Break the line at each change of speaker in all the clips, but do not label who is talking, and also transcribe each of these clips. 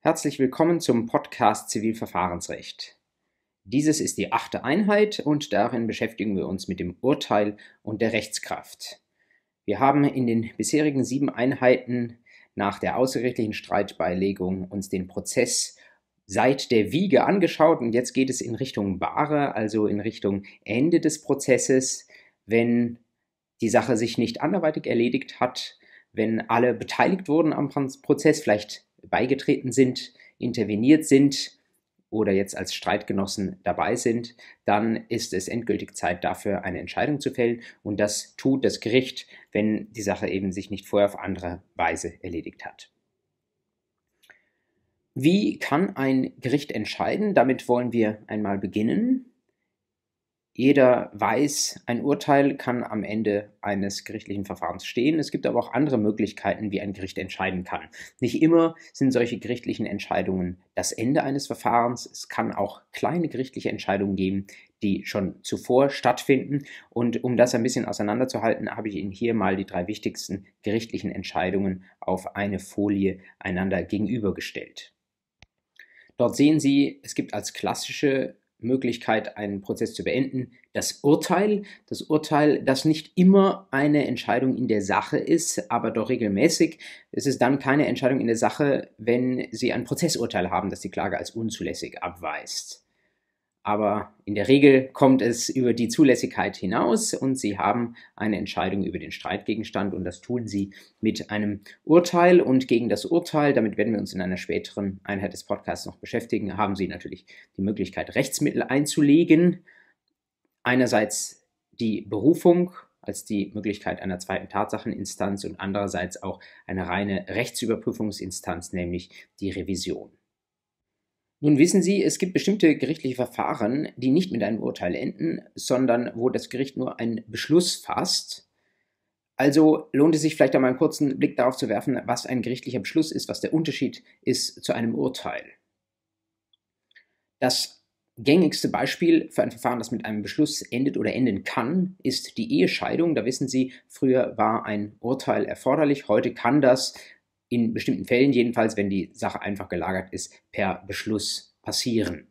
Herzlich willkommen zum Podcast Zivilverfahrensrecht. Dieses ist die achte Einheit und darin beschäftigen wir uns mit dem Urteil und der Rechtskraft. Wir haben in den bisherigen sieben Einheiten nach der außergerichtlichen Streitbeilegung uns den Prozess seit der Wiege angeschaut und jetzt geht es in Richtung Bahre, also in Richtung Ende des Prozesses, wenn die Sache sich nicht anderweitig erledigt hat, wenn alle beteiligt wurden am Prozess, vielleicht beigetreten sind, interveniert sind oder jetzt als Streitgenossen dabei sind, dann ist es endgültig Zeit dafür, eine Entscheidung zu fällen. Und das tut das Gericht, wenn die Sache eben sich nicht vorher auf andere Weise erledigt hat. Wie kann ein Gericht entscheiden? Damit wollen wir einmal beginnen. Jeder weiß, ein Urteil kann am Ende eines gerichtlichen Verfahrens stehen. Es gibt aber auch andere Möglichkeiten, wie ein Gericht entscheiden kann. Nicht immer sind solche gerichtlichen Entscheidungen das Ende eines Verfahrens. Es kann auch kleine gerichtliche Entscheidungen geben, die schon zuvor stattfinden. Und um das ein bisschen auseinanderzuhalten, habe ich Ihnen hier mal die drei wichtigsten gerichtlichen Entscheidungen auf eine Folie einander gegenübergestellt. Dort sehen Sie, es gibt als klassische Möglichkeit, einen Prozess zu beenden. Das Urteil, das Urteil, das nicht immer eine Entscheidung in der Sache ist, aber doch regelmäßig. Es ist dann keine Entscheidung in der Sache, wenn Sie ein Prozessurteil haben, das die Klage als unzulässig abweist aber in der Regel kommt es über die Zulässigkeit hinaus und Sie haben eine Entscheidung über den Streitgegenstand und das tun Sie mit einem Urteil und gegen das Urteil, damit werden wir uns in einer späteren Einheit des Podcasts noch beschäftigen, haben Sie natürlich die Möglichkeit, Rechtsmittel einzulegen. Einerseits die Berufung als die Möglichkeit einer zweiten Tatsacheninstanz und andererseits auch eine reine Rechtsüberprüfungsinstanz, nämlich die Revision. Nun wissen Sie, es gibt bestimmte gerichtliche Verfahren, die nicht mit einem Urteil enden, sondern wo das Gericht nur einen Beschluss fasst. Also lohnt es sich vielleicht einmal einen kurzen Blick darauf zu werfen, was ein gerichtlicher Beschluss ist, was der Unterschied ist zu einem Urteil. Das gängigste Beispiel für ein Verfahren, das mit einem Beschluss endet oder enden kann, ist die Ehescheidung. Da wissen Sie, früher war ein Urteil erforderlich, heute kann das in bestimmten Fällen jedenfalls, wenn die Sache einfach gelagert ist, per Beschluss passieren.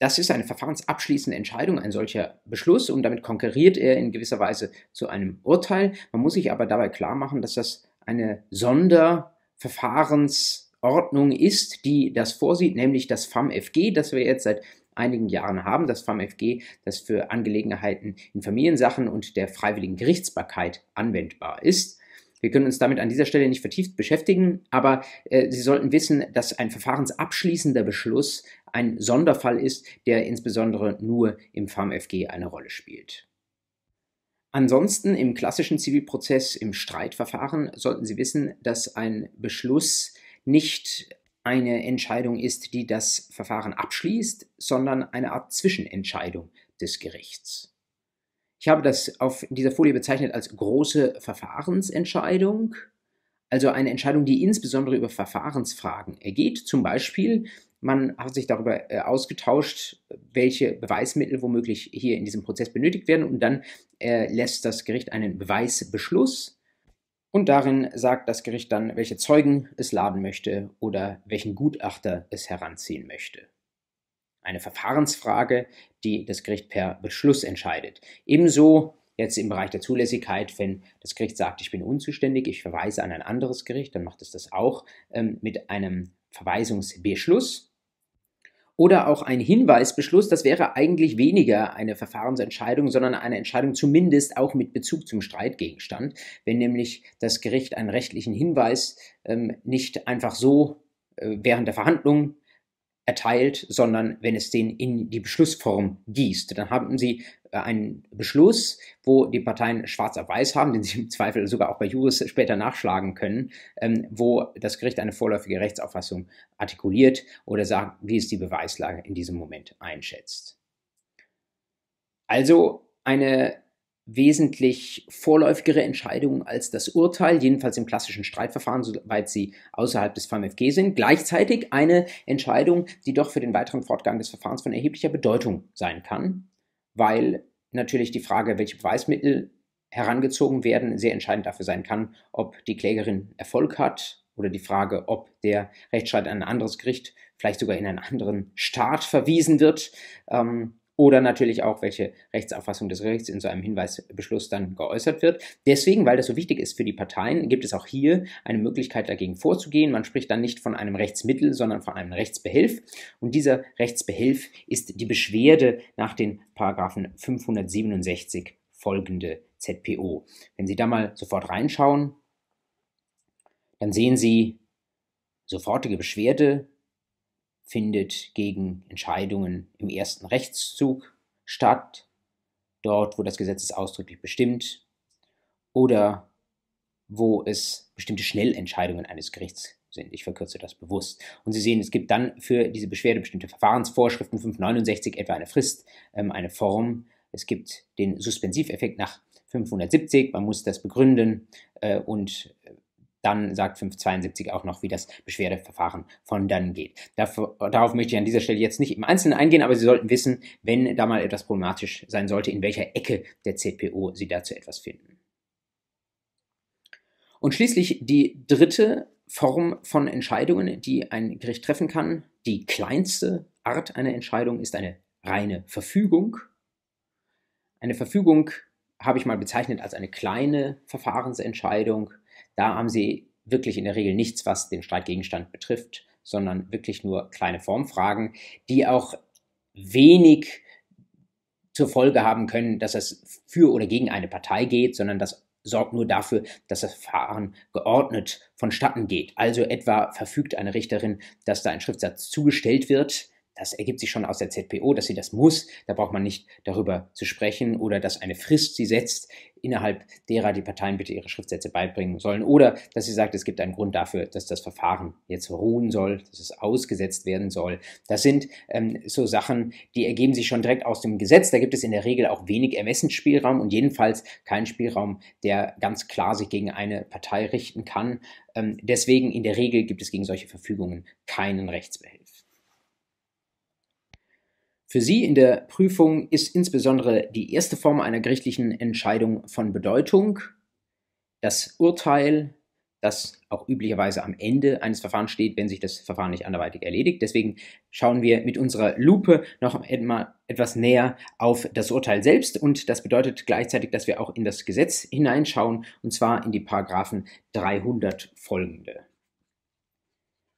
Das ist eine verfahrensabschließende Entscheidung, ein solcher Beschluss, und damit konkurriert er in gewisser Weise zu einem Urteil. Man muss sich aber dabei klar machen, dass das eine Sonderverfahrensordnung ist, die das vorsieht, nämlich das FAMFG, das wir jetzt seit einigen Jahren haben, das FAMFG, das für Angelegenheiten in Familiensachen und der freiwilligen Gerichtsbarkeit anwendbar ist. Wir können uns damit an dieser Stelle nicht vertieft beschäftigen, aber äh, Sie sollten wissen, dass ein verfahrensabschließender Beschluss ein Sonderfall ist, der insbesondere nur im FAMFG eine Rolle spielt. Ansonsten im klassischen Zivilprozess, im Streitverfahren, sollten Sie wissen, dass ein Beschluss nicht eine Entscheidung ist, die das Verfahren abschließt, sondern eine Art Zwischenentscheidung des Gerichts. Ich habe das auf dieser Folie bezeichnet als große Verfahrensentscheidung, also eine Entscheidung, die insbesondere über Verfahrensfragen ergeht. Zum Beispiel, man hat sich darüber äh, ausgetauscht, welche Beweismittel womöglich hier in diesem Prozess benötigt werden. Und dann äh, lässt das Gericht einen Beweisbeschluss. Und darin sagt das Gericht dann, welche Zeugen es laden möchte oder welchen Gutachter es heranziehen möchte eine Verfahrensfrage, die das Gericht per Beschluss entscheidet. Ebenso jetzt im Bereich der Zulässigkeit, wenn das Gericht sagt, ich bin unzuständig, ich verweise an ein anderes Gericht, dann macht es das auch ähm, mit einem Verweisungsbeschluss. Oder auch ein Hinweisbeschluss, das wäre eigentlich weniger eine Verfahrensentscheidung, sondern eine Entscheidung zumindest auch mit Bezug zum Streitgegenstand, wenn nämlich das Gericht einen rechtlichen Hinweis ähm, nicht einfach so äh, während der Verhandlung erteilt, sondern wenn es den in die Beschlussform gießt. Dann haben Sie äh, einen Beschluss, wo die Parteien schwarz auf weiß haben, den Sie im Zweifel sogar auch bei Juris später nachschlagen können, ähm, wo das Gericht eine vorläufige Rechtsauffassung artikuliert oder sagt, wie es die Beweislage in diesem Moment einschätzt. Also eine wesentlich vorläufigere Entscheidungen als das Urteil, jedenfalls im klassischen Streitverfahren, soweit sie außerhalb des VMFG sind. Gleichzeitig eine Entscheidung, die doch für den weiteren Fortgang des Verfahrens von erheblicher Bedeutung sein kann, weil natürlich die Frage, welche Beweismittel herangezogen werden, sehr entscheidend dafür sein kann, ob die Klägerin Erfolg hat oder die Frage, ob der Rechtsstreit an ein anderes Gericht, vielleicht sogar in einen anderen Staat verwiesen wird. Ähm, oder natürlich auch, welche Rechtsauffassung des Gerichts in so einem Hinweisbeschluss dann geäußert wird. Deswegen, weil das so wichtig ist für die Parteien, gibt es auch hier eine Möglichkeit dagegen vorzugehen. Man spricht dann nicht von einem Rechtsmittel, sondern von einem Rechtsbehelf. Und dieser Rechtsbehelf ist die Beschwerde nach den Paragraphen 567 folgende ZPO. Wenn Sie da mal sofort reinschauen, dann sehen Sie sofortige Beschwerde findet gegen Entscheidungen im ersten Rechtszug statt, dort wo das Gesetz es ausdrücklich bestimmt, oder wo es bestimmte Schnellentscheidungen eines Gerichts sind. Ich verkürze das bewusst. Und Sie sehen, es gibt dann für diese Beschwerde bestimmte Verfahrensvorschriften, 569 etwa eine Frist, ähm, eine Form. Es gibt den Suspensiveffekt nach 570, man muss das begründen äh, und dann sagt 572 auch noch, wie das Beschwerdeverfahren von dann geht. Dafür, darauf möchte ich an dieser Stelle jetzt nicht im Einzelnen eingehen, aber Sie sollten wissen, wenn da mal etwas problematisch sein sollte, in welcher Ecke der ZPO Sie dazu etwas finden. Und schließlich die dritte Form von Entscheidungen, die ein Gericht treffen kann, die kleinste Art einer Entscheidung ist eine reine Verfügung. Eine Verfügung habe ich mal bezeichnet als eine kleine Verfahrensentscheidung, da haben sie wirklich in der Regel nichts, was den Streitgegenstand betrifft, sondern wirklich nur kleine Formfragen, die auch wenig zur Folge haben können, dass es für oder gegen eine Partei geht, sondern das sorgt nur dafür, dass das Verfahren geordnet vonstatten geht. Also etwa verfügt eine Richterin, dass da ein Schriftsatz zugestellt wird, das ergibt sich schon aus der ZPO, dass sie das muss. Da braucht man nicht darüber zu sprechen oder dass eine Frist sie setzt, innerhalb derer die Parteien bitte ihre Schriftsätze beibringen sollen. Oder dass sie sagt, es gibt einen Grund dafür, dass das Verfahren jetzt ruhen soll, dass es ausgesetzt werden soll. Das sind ähm, so Sachen, die ergeben sich schon direkt aus dem Gesetz. Da gibt es in der Regel auch wenig Ermessensspielraum und jedenfalls keinen Spielraum, der ganz klar sich gegen eine Partei richten kann. Ähm, deswegen in der Regel gibt es gegen solche Verfügungen keinen Rechtsbehelf. Für Sie in der Prüfung ist insbesondere die erste Form einer gerichtlichen Entscheidung von Bedeutung. Das Urteil, das auch üblicherweise am Ende eines Verfahrens steht, wenn sich das Verfahren nicht anderweitig erledigt. Deswegen schauen wir mit unserer Lupe noch einmal etwas näher auf das Urteil selbst und das bedeutet gleichzeitig, dass wir auch in das Gesetz hineinschauen und zwar in die Paragraphen 300 folgende.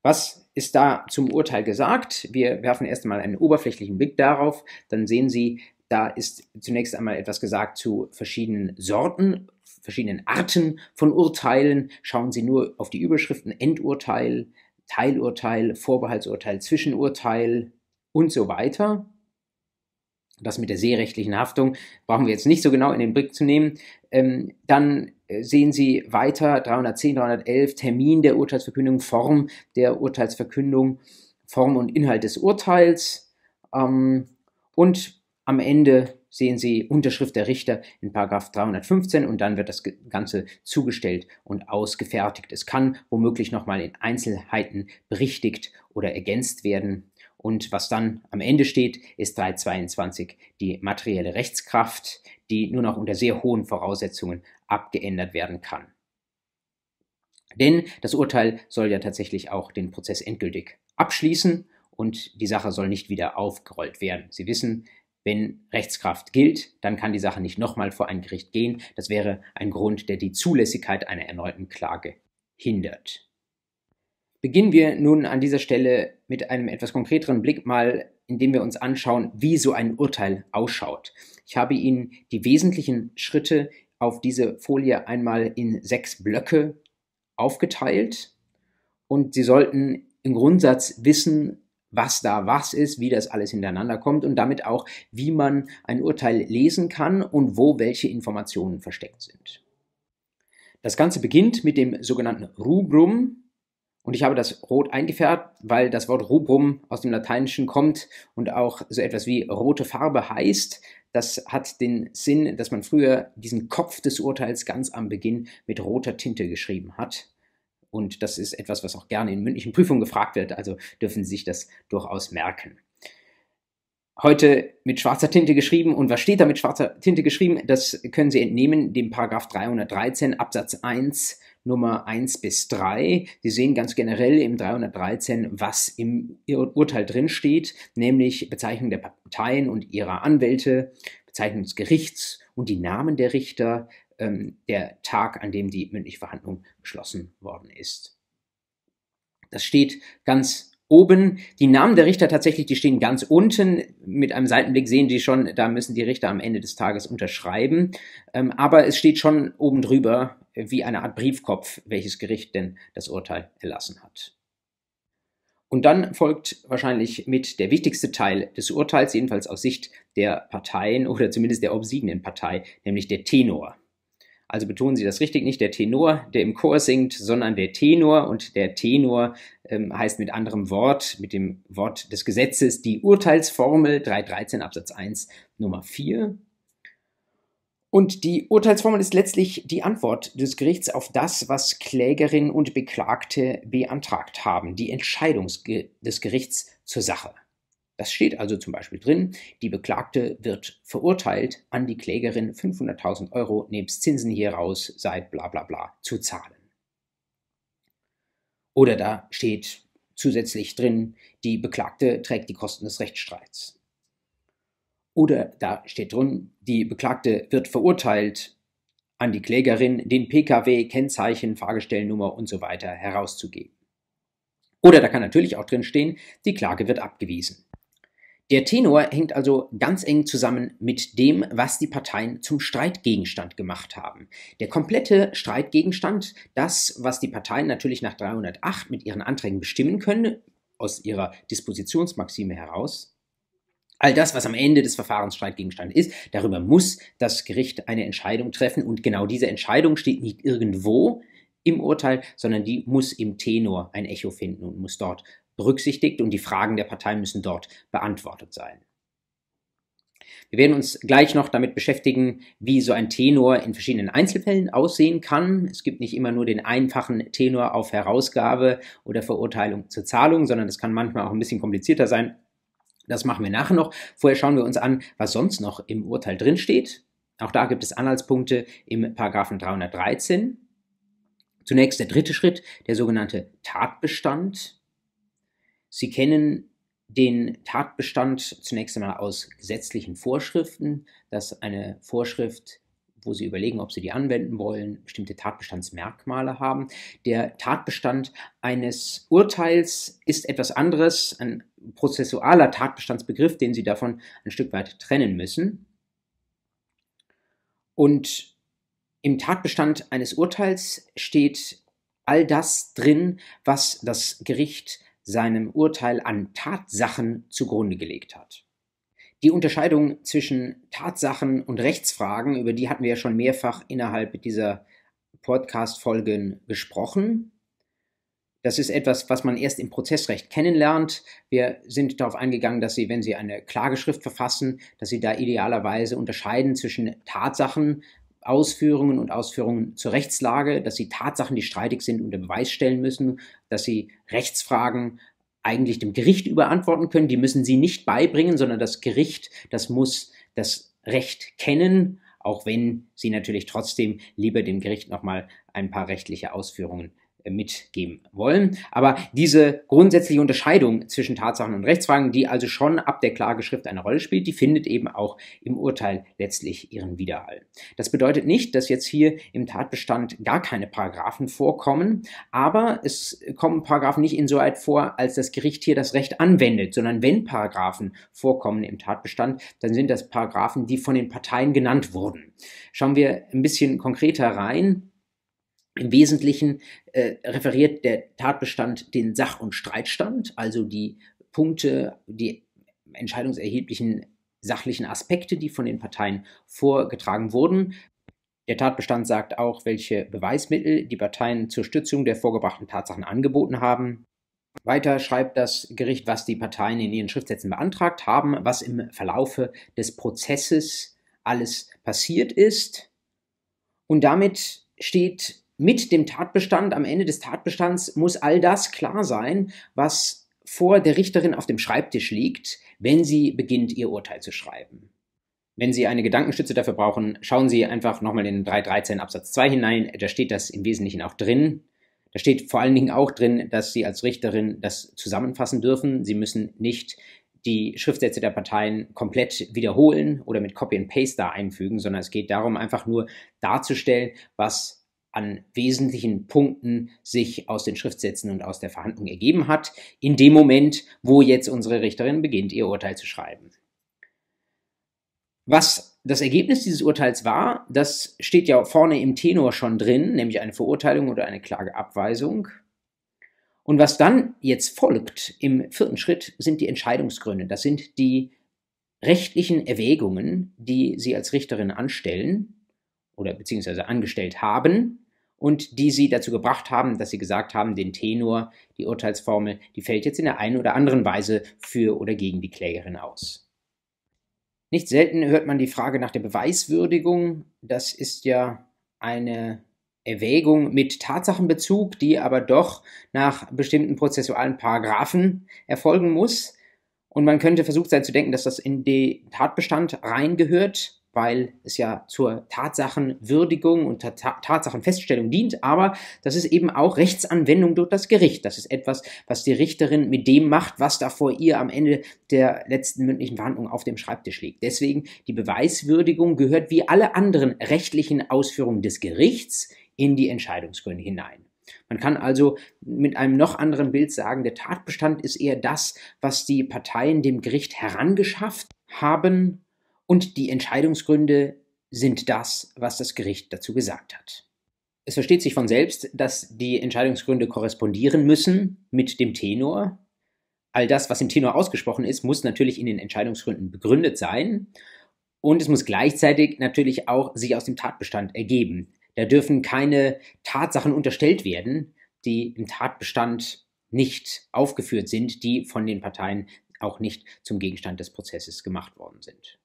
Was ist da zum Urteil gesagt? Wir werfen erst einmal einen oberflächlichen Blick darauf. Dann sehen Sie, da ist zunächst einmal etwas gesagt zu verschiedenen Sorten, verschiedenen Arten von Urteilen. Schauen Sie nur auf die Überschriften Endurteil, Teilurteil, Vorbehaltsurteil, Zwischenurteil und so weiter. Das mit der seerechtlichen Haftung brauchen wir jetzt nicht so genau in den Blick zu nehmen. Ähm, dann äh, sehen Sie weiter 310, 311 Termin der Urteilsverkündung, Form der Urteilsverkündung, Form und Inhalt des Urteils ähm, und am Ende sehen Sie Unterschrift der Richter in Paragraph 315 und dann wird das Ganze zugestellt und ausgefertigt. Es kann womöglich nochmal in Einzelheiten berichtigt oder ergänzt werden. Und was dann am Ende steht, ist 322 die materielle Rechtskraft, die nur noch unter sehr hohen Voraussetzungen abgeändert werden kann. Denn das Urteil soll ja tatsächlich auch den Prozess endgültig abschließen und die Sache soll nicht wieder aufgerollt werden. Sie wissen, wenn Rechtskraft gilt, dann kann die Sache nicht nochmal vor ein Gericht gehen. Das wäre ein Grund, der die Zulässigkeit einer erneuten Klage hindert. Beginnen wir nun an dieser Stelle mit einem etwas konkreteren Blick mal, indem wir uns anschauen, wie so ein Urteil ausschaut. Ich habe Ihnen die wesentlichen Schritte auf diese Folie einmal in sechs Blöcke aufgeteilt und Sie sollten im Grundsatz wissen, was da was ist, wie das alles hintereinander kommt und damit auch, wie man ein Urteil lesen kann und wo welche Informationen versteckt sind. Das Ganze beginnt mit dem sogenannten Rubrum, und ich habe das rot eingefärbt, weil das Wort Rubrum aus dem Lateinischen kommt und auch so etwas wie rote Farbe heißt. Das hat den Sinn, dass man früher diesen Kopf des Urteils ganz am Beginn mit roter Tinte geschrieben hat. Und das ist etwas, was auch gerne in mündlichen Prüfungen gefragt wird, also dürfen Sie sich das durchaus merken. Heute mit schwarzer Tinte geschrieben. Und was steht da mit schwarzer Tinte geschrieben? Das können Sie entnehmen dem Paragraph 313 Absatz 1 Nummer 1 bis 3. Sie sehen ganz generell im 313, was im Urteil drin steht, nämlich Bezeichnung der Parteien und ihrer Anwälte, Bezeichnung des Gerichts und die Namen der Richter, ähm, der Tag, an dem die mündliche Verhandlung beschlossen worden ist. Das steht ganz oben. Die Namen der Richter tatsächlich, die stehen ganz unten. Mit einem Seitenblick sehen Sie schon, da müssen die Richter am Ende des Tages unterschreiben. Ähm, aber es steht schon oben drüber wie eine Art Briefkopf, welches Gericht denn das Urteil erlassen hat. Und dann folgt wahrscheinlich mit der wichtigste Teil des Urteils, jedenfalls aus Sicht der Parteien oder zumindest der obsiegenden Partei, nämlich der Tenor. Also betonen Sie das richtig, nicht der Tenor, der im Chor singt, sondern der Tenor. Und der Tenor ähm, heißt mit anderem Wort, mit dem Wort des Gesetzes, die Urteilsformel 313 Absatz 1 Nummer 4. Und die Urteilsformel ist letztlich die Antwort des Gerichts auf das, was Klägerin und Beklagte beantragt haben, die Entscheidung des Gerichts zur Sache. Das steht also zum Beispiel drin, die Beklagte wird verurteilt, an die Klägerin 500.000 Euro nebst Zinsen hieraus seit bla bla bla zu zahlen. Oder da steht zusätzlich drin, die Beklagte trägt die Kosten des Rechtsstreits. Oder da steht drin, die Beklagte wird verurteilt, an die Klägerin den Pkw, Kennzeichen, Fahrgestellnummer und so weiter herauszugeben. Oder da kann natürlich auch drin stehen, die Klage wird abgewiesen. Der Tenor hängt also ganz eng zusammen mit dem, was die Parteien zum Streitgegenstand gemacht haben. Der komplette Streitgegenstand, das, was die Parteien natürlich nach 308 mit ihren Anträgen bestimmen können, aus ihrer Dispositionsmaxime heraus, all das, was am Ende des Verfahrens Streitgegenstand ist, darüber muss das Gericht eine Entscheidung treffen und genau diese Entscheidung steht nicht irgendwo im Urteil, sondern die muss im Tenor ein Echo finden und muss dort berücksichtigt und die Fragen der Partei müssen dort beantwortet sein. Wir werden uns gleich noch damit beschäftigen, wie so ein Tenor in verschiedenen Einzelfällen aussehen kann. Es gibt nicht immer nur den einfachen Tenor auf Herausgabe oder Verurteilung zur Zahlung, sondern es kann manchmal auch ein bisschen komplizierter sein. Das machen wir nachher noch. Vorher schauen wir uns an, was sonst noch im Urteil drinsteht. Auch da gibt es Anhaltspunkte im Paragraphen 313. Zunächst der dritte Schritt, der sogenannte Tatbestand. Sie kennen den Tatbestand zunächst einmal aus gesetzlichen Vorschriften, dass eine Vorschrift, wo Sie überlegen, ob Sie die anwenden wollen, bestimmte Tatbestandsmerkmale haben. Der Tatbestand eines Urteils ist etwas anderes, ein prozessualer Tatbestandsbegriff, den Sie davon ein Stück weit trennen müssen. Und im Tatbestand eines Urteils steht all das drin, was das Gericht seinem Urteil an Tatsachen zugrunde gelegt hat. Die Unterscheidung zwischen Tatsachen und Rechtsfragen, über die hatten wir ja schon mehrfach innerhalb dieser Podcast-Folgen gesprochen. Das ist etwas, was man erst im Prozessrecht kennenlernt. Wir sind darauf eingegangen, dass Sie, wenn Sie eine Klageschrift verfassen, dass Sie da idealerweise unterscheiden zwischen Tatsachen, Ausführungen und Ausführungen zur Rechtslage, dass sie Tatsachen, die streitig sind, unter Beweis stellen müssen, dass sie Rechtsfragen eigentlich dem Gericht überantworten können. Die müssen sie nicht beibringen, sondern das Gericht, das muss das Recht kennen, auch wenn sie natürlich trotzdem lieber dem Gericht nochmal ein paar rechtliche Ausführungen mitgeben wollen. Aber diese grundsätzliche Unterscheidung zwischen Tatsachen und Rechtsfragen, die also schon ab der Klageschrift eine Rolle spielt, die findet eben auch im Urteil letztlich ihren Widerhall. Das bedeutet nicht, dass jetzt hier im Tatbestand gar keine Paragraphen vorkommen, aber es kommen Paragraphen nicht insoweit vor, als das Gericht hier das Recht anwendet, sondern wenn Paragraphen vorkommen im Tatbestand, dann sind das Paragraphen, die von den Parteien genannt wurden. Schauen wir ein bisschen konkreter rein. Im Wesentlichen äh, referiert der Tatbestand den Sach- und Streitstand, also die Punkte, die entscheidungserheblichen sachlichen Aspekte, die von den Parteien vorgetragen wurden. Der Tatbestand sagt auch, welche Beweismittel die Parteien zur Stützung der vorgebrachten Tatsachen angeboten haben. Weiter schreibt das Gericht, was die Parteien in ihren Schriftsätzen beantragt haben, was im Verlaufe des Prozesses alles passiert ist. Und damit steht mit dem Tatbestand, am Ende des Tatbestands muss all das klar sein, was vor der Richterin auf dem Schreibtisch liegt, wenn sie beginnt, ihr Urteil zu schreiben. Wenn Sie eine Gedankenstütze dafür brauchen, schauen Sie einfach nochmal in 3.13 Absatz 2 hinein. Da steht das im Wesentlichen auch drin. Da steht vor allen Dingen auch drin, dass Sie als Richterin das zusammenfassen dürfen. Sie müssen nicht die Schriftsätze der Parteien komplett wiederholen oder mit Copy and Paste da einfügen, sondern es geht darum, einfach nur darzustellen, was an wesentlichen Punkten sich aus den Schriftsätzen und aus der Verhandlung ergeben hat, in dem Moment, wo jetzt unsere Richterin beginnt, ihr Urteil zu schreiben. Was das Ergebnis dieses Urteils war, das steht ja vorne im Tenor schon drin, nämlich eine Verurteilung oder eine Klageabweisung. Und was dann jetzt folgt im vierten Schritt sind die Entscheidungsgründe. Das sind die rechtlichen Erwägungen, die Sie als Richterin anstellen oder beziehungsweise angestellt haben und die Sie dazu gebracht haben, dass Sie gesagt haben, den Tenor, die Urteilsformel, die fällt jetzt in der einen oder anderen Weise für oder gegen die Klägerin aus. Nicht selten hört man die Frage nach der Beweiswürdigung. Das ist ja eine Erwägung mit Tatsachenbezug, die aber doch nach bestimmten prozessualen Paragraphen erfolgen muss. Und man könnte versucht sein zu denken, dass das in den Tatbestand reingehört, weil es ja zur Tatsachenwürdigung und Tatsachenfeststellung dient, aber das ist eben auch Rechtsanwendung durch das Gericht. Das ist etwas, was die Richterin mit dem macht, was da vor ihr am Ende der letzten mündlichen Verhandlung auf dem Schreibtisch liegt. Deswegen die Beweiswürdigung gehört wie alle anderen rechtlichen Ausführungen des Gerichts in die Entscheidungsgründe hinein. Man kann also mit einem noch anderen Bild sagen, der Tatbestand ist eher das, was die Parteien dem Gericht herangeschafft haben und die Entscheidungsgründe sind das, was das Gericht dazu gesagt hat. Es versteht sich von selbst, dass die Entscheidungsgründe korrespondieren müssen mit dem Tenor. All das, was im Tenor ausgesprochen ist, muss natürlich in den Entscheidungsgründen begründet sein. Und es muss gleichzeitig natürlich auch sich aus dem Tatbestand ergeben. Da dürfen keine Tatsachen unterstellt werden, die im Tatbestand nicht aufgeführt sind, die von den Parteien auch nicht zum Gegenstand des Prozesses gemacht worden sind.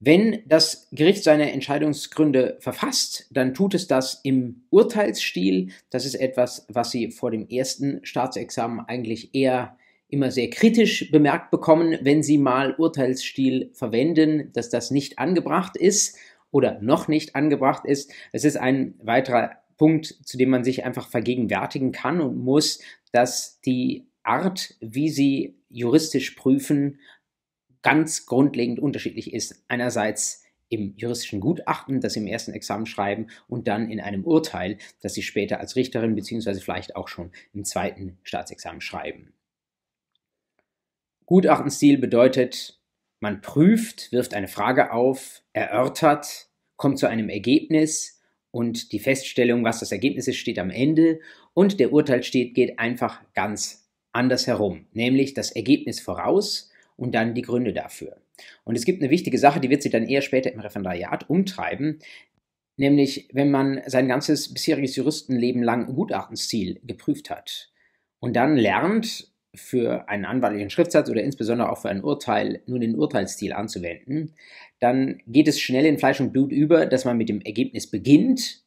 Wenn das Gericht seine Entscheidungsgründe verfasst, dann tut es das im Urteilsstil. Das ist etwas, was Sie vor dem ersten Staatsexamen eigentlich eher immer sehr kritisch bemerkt bekommen, wenn Sie mal Urteilsstil verwenden, dass das nicht angebracht ist oder noch nicht angebracht ist. Es ist ein weiterer Punkt, zu dem man sich einfach vergegenwärtigen kann und muss, dass die Art, wie sie juristisch prüfen, ganz grundlegend unterschiedlich ist. Einerseits im juristischen Gutachten, das Sie im ersten Examen schreiben, und dann in einem Urteil, das Sie später als Richterin beziehungsweise vielleicht auch schon im zweiten Staatsexamen schreiben. Gutachtenstil bedeutet, man prüft, wirft eine Frage auf, erörtert, kommt zu einem Ergebnis und die Feststellung, was das Ergebnis ist, steht am Ende und der Urteil steht, geht einfach ganz anders herum, nämlich das Ergebnis voraus und dann die Gründe dafür. Und es gibt eine wichtige Sache, die wird Sie dann eher später im Referendariat umtreiben, nämlich wenn man sein ganzes bisheriges Juristenleben lang Gutachtenstil geprüft hat und dann lernt, für einen anwaltlichen Schriftsatz oder insbesondere auch für ein Urteil nur den Urteilsstil anzuwenden, dann geht es schnell in Fleisch und Blut über, dass man mit dem Ergebnis beginnt.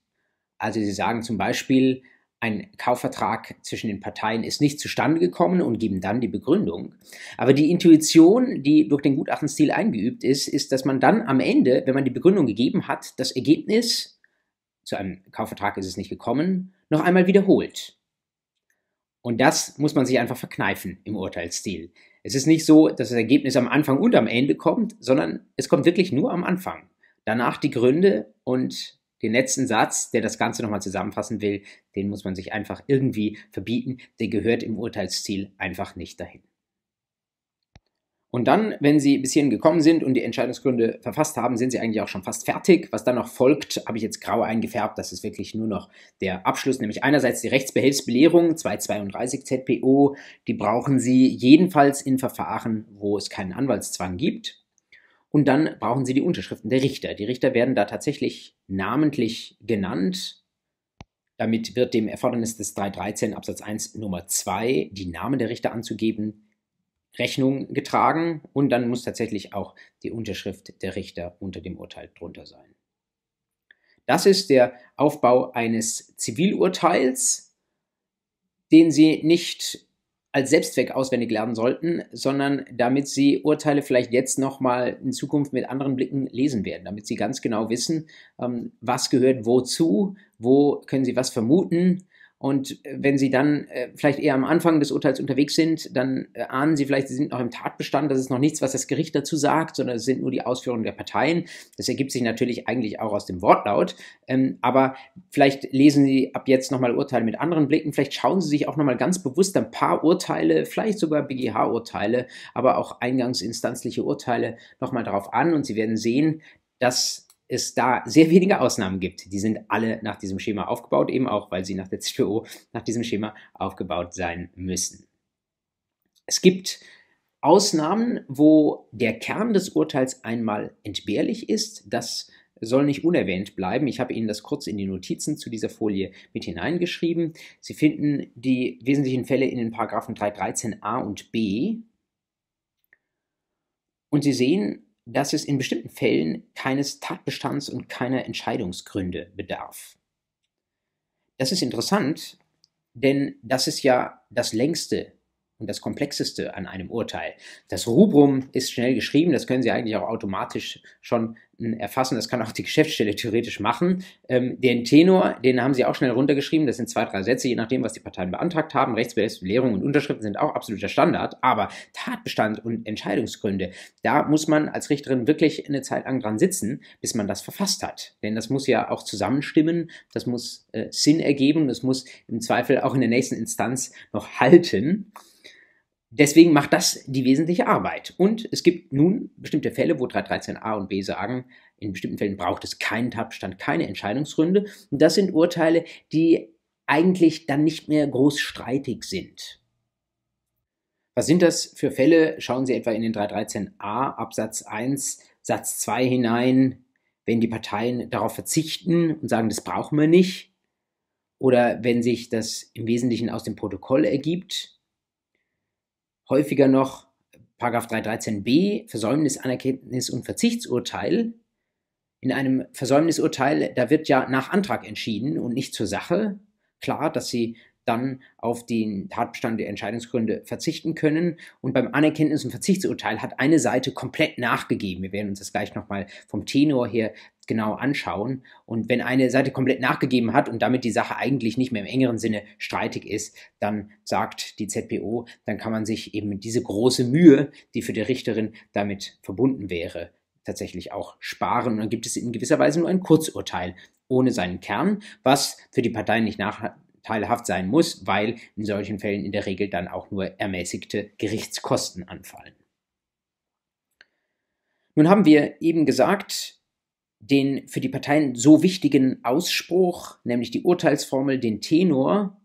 Also Sie sagen zum Beispiel, ein Kaufvertrag zwischen den Parteien ist nicht zustande gekommen und geben dann die Begründung. Aber die Intuition, die durch den Gutachtenstil eingeübt ist, ist, dass man dann am Ende, wenn man die Begründung gegeben hat, das Ergebnis, zu einem Kaufvertrag ist es nicht gekommen, noch einmal wiederholt. Und das muss man sich einfach verkneifen im Urteilsstil. Es ist nicht so, dass das Ergebnis am Anfang und am Ende kommt, sondern es kommt wirklich nur am Anfang. Danach die Gründe und den letzten Satz, der das Ganze nochmal zusammenfassen will, den muss man sich einfach irgendwie verbieten. Der gehört im Urteilsstil einfach nicht dahin. Und dann, wenn Sie bis hierhin gekommen sind und die Entscheidungsgründe verfasst haben, sind Sie eigentlich auch schon fast fertig. Was dann noch folgt, habe ich jetzt grau eingefärbt. Das ist wirklich nur noch der Abschluss, nämlich einerseits die Rechtsbehelfsbelehrung 232 ZPO. Die brauchen Sie jedenfalls in Verfahren, wo es keinen Anwaltszwang gibt. Und dann brauchen Sie die Unterschriften der Richter. Die Richter werden da tatsächlich namentlich genannt. Damit wird dem Erfordernis des 313 Absatz 1 Nummer 2 die Namen der Richter anzugeben Rechnung getragen und dann muss tatsächlich auch die Unterschrift der Richter unter dem Urteil drunter sein. Das ist der Aufbau eines Zivilurteils, den Sie nicht als Selbstzweck auswendig lernen sollten, sondern damit sie Urteile vielleicht jetzt nochmal in Zukunft mit anderen Blicken lesen werden, damit sie ganz genau wissen, ähm, was gehört wozu, wo können sie was vermuten und äh, wenn Sie dann äh, vielleicht eher am Anfang des Urteils unterwegs sind, dann äh, ahnen Sie vielleicht, Sie sind noch im Tatbestand. Das ist noch nichts, was das Gericht dazu sagt, sondern es sind nur die Ausführungen der Parteien. Das ergibt sich natürlich eigentlich auch aus dem Wortlaut. Ähm, aber vielleicht lesen Sie ab jetzt nochmal Urteile mit anderen Blicken. Vielleicht schauen Sie sich auch nochmal ganz bewusst ein paar Urteile, vielleicht sogar BGH-Urteile, aber auch eingangsinstanzliche Urteile nochmal darauf an. Und Sie werden sehen, dass es da sehr wenige Ausnahmen gibt. Die sind alle nach diesem Schema aufgebaut, eben auch, weil sie nach der ZPO nach diesem Schema aufgebaut sein müssen. Es gibt Ausnahmen, wo der Kern des Urteils einmal entbehrlich ist. Das soll nicht unerwähnt bleiben. Ich habe Ihnen das kurz in die Notizen zu dieser Folie mit hineingeschrieben. Sie finden die wesentlichen Fälle in den Paragraphen 313a und b. Und Sie sehen, dass es in bestimmten Fällen keines Tatbestands und keiner Entscheidungsgründe bedarf. Das ist interessant, denn das ist ja das längste und das Komplexeste an einem Urteil. Das Rubrum ist schnell geschrieben, das können Sie eigentlich auch automatisch schon hm, erfassen, das kann auch die Geschäftsstelle theoretisch machen. Ähm, den Tenor, den haben Sie auch schnell runtergeschrieben, das sind zwei, drei Sätze, je nachdem, was die Parteien beantragt haben. Rechtsbelehrung und Unterschriften sind auch absoluter Standard, aber Tatbestand und Entscheidungsgründe, da muss man als Richterin wirklich eine Zeit lang dran sitzen, bis man das verfasst hat. Denn das muss ja auch zusammenstimmen, das muss äh, Sinn ergeben, das muss im Zweifel auch in der nächsten Instanz noch halten. Deswegen macht das die wesentliche Arbeit. Und es gibt nun bestimmte Fälle, wo 313a und b sagen, in bestimmten Fällen braucht es keinen Tatbestand, keine Entscheidungsgründe. Und das sind Urteile, die eigentlich dann nicht mehr groß streitig sind. Was sind das für Fälle? Schauen Sie etwa in den 313a Absatz 1 Satz 2 hinein, wenn die Parteien darauf verzichten und sagen, das brauchen wir nicht, oder wenn sich das im Wesentlichen aus dem Protokoll ergibt, häufiger noch 313b, Versäumnis, Anerkenntnis und Verzichtsurteil. In einem Versäumnisurteil, da wird ja nach Antrag entschieden und nicht zur Sache. Klar, dass Sie dann auf den Tatbestand der Entscheidungsgründe verzichten können. Und beim Anerkenntnis- und Verzichtsurteil hat eine Seite komplett nachgegeben. Wir werden uns das gleich nochmal vom Tenor her genau anschauen. Und wenn eine Seite komplett nachgegeben hat und damit die Sache eigentlich nicht mehr im engeren Sinne streitig ist, dann sagt die ZPO, dann kann man sich eben diese große Mühe, die für die Richterin damit verbunden wäre, tatsächlich auch sparen. Und dann gibt es in gewisser Weise nur ein Kurzurteil ohne seinen Kern, was für die Parteien nicht nach teilhaft sein muss, weil in solchen Fällen in der Regel dann auch nur ermäßigte Gerichtskosten anfallen. Nun haben wir eben gesagt, den für die Parteien so wichtigen Ausspruch, nämlich die Urteilsformel, den Tenor,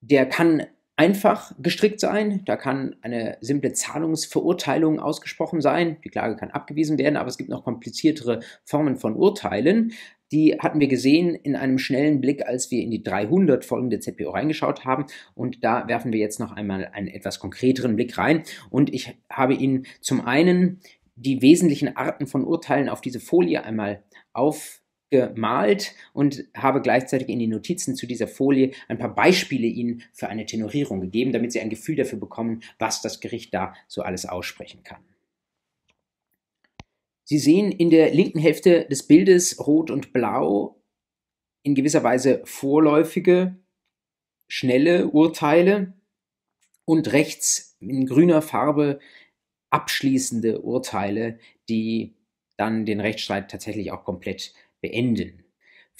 der kann einfach gestrickt sein. Da kann eine simple Zahlungsverurteilung ausgesprochen sein. Die Klage kann abgewiesen werden, aber es gibt noch kompliziertere Formen von Urteilen. Die hatten wir gesehen in einem schnellen Blick, als wir in die 300 folgende ZPO reingeschaut haben. Und da werfen wir jetzt noch einmal einen etwas konkreteren Blick rein. Und ich habe Ihnen zum einen die wesentlichen Arten von Urteilen auf diese Folie einmal aufgemalt und habe gleichzeitig in die Notizen zu dieser Folie ein paar Beispiele Ihnen für eine Tenorierung gegeben, damit Sie ein Gefühl dafür bekommen, was das Gericht da so alles aussprechen kann. Sie sehen in der linken Hälfte des Bildes rot und blau in gewisser Weise vorläufige, schnelle Urteile und rechts in grüner Farbe abschließende Urteile, die dann den Rechtsstreit tatsächlich auch komplett beenden.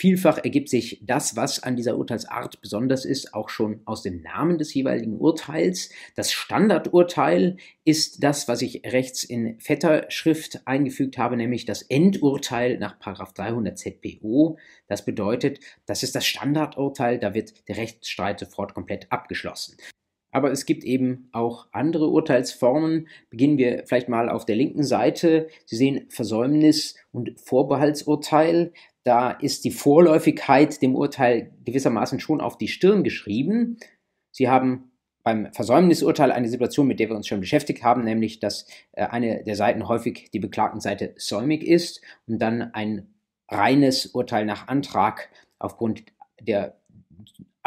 Vielfach ergibt sich das, was an dieser Urteilsart besonders ist, auch schon aus dem Namen des jeweiligen Urteils. Das Standardurteil ist das, was ich rechts in fetter Schrift eingefügt habe, nämlich das Endurteil nach 300 ZPO. Das bedeutet, das ist das Standardurteil, da wird der Rechtsstreit sofort komplett abgeschlossen. Aber es gibt eben auch andere Urteilsformen. Beginnen wir vielleicht mal auf der linken Seite. Sie sehen Versäumnis und Vorbehaltsurteil. Da ist die Vorläufigkeit dem Urteil gewissermaßen schon auf die Stirn geschrieben. Sie haben beim Versäumnisurteil eine Situation, mit der wir uns schon beschäftigt haben, nämlich dass äh, eine der Seiten häufig die beklagten Seite säumig ist und dann ein reines Urteil nach Antrag aufgrund der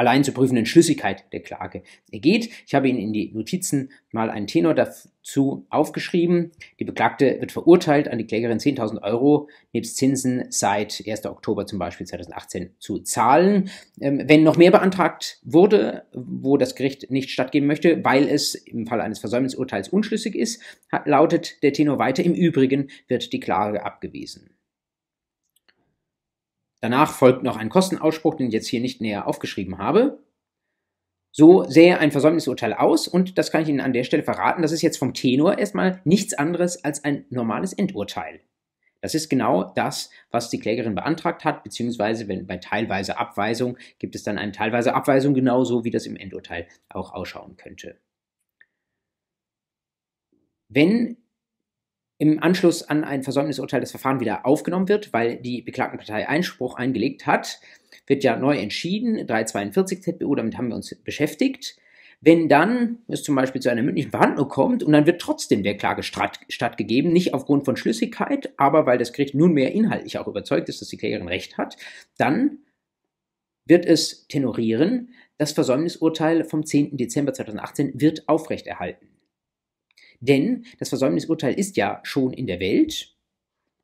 allein zur prüfenden Schlüssigkeit der Klage ergeht. Ich habe Ihnen in die Notizen mal einen Tenor dazu aufgeschrieben. Die Beklagte wird verurteilt, an die Klägerin 10.000 Euro nebst Zinsen seit 1. Oktober zum Beispiel 2018 zu zahlen. Ähm, wenn noch mehr beantragt wurde, wo das Gericht nicht stattgeben möchte, weil es im Fall eines Versäumnisurteils unschlüssig ist, lautet der Tenor weiter. Im Übrigen wird die Klage abgewiesen. Danach folgt noch ein Kostenausspruch, den ich jetzt hier nicht näher aufgeschrieben habe. So sähe ein Versäumnisurteil aus und das kann ich Ihnen an der Stelle verraten, das ist jetzt vom Tenor erstmal nichts anderes als ein normales Endurteil. Das ist genau das, was die Klägerin beantragt hat, beziehungsweise wenn bei teilweise Abweisung gibt es dann eine teilweise Abweisung genauso, wie das im Endurteil auch ausschauen könnte. Wenn im Anschluss an ein Versäumnisurteil das Verfahren wieder aufgenommen wird, weil die Beklagtenpartei Einspruch eingelegt hat, wird ja neu entschieden, 342 ZBU, damit haben wir uns beschäftigt. Wenn dann es zum Beispiel zu einer mündlichen Verhandlung kommt und dann wird trotzdem der Klage stattgegeben, nicht aufgrund von Schlüssigkeit, aber weil das Gericht nunmehr inhaltlich auch überzeugt ist, dass die Klägerin Recht hat, dann wird es tenorieren, das Versäumnisurteil vom 10. Dezember 2018 wird aufrechterhalten. Denn das Versäumnisurteil ist ja schon in der Welt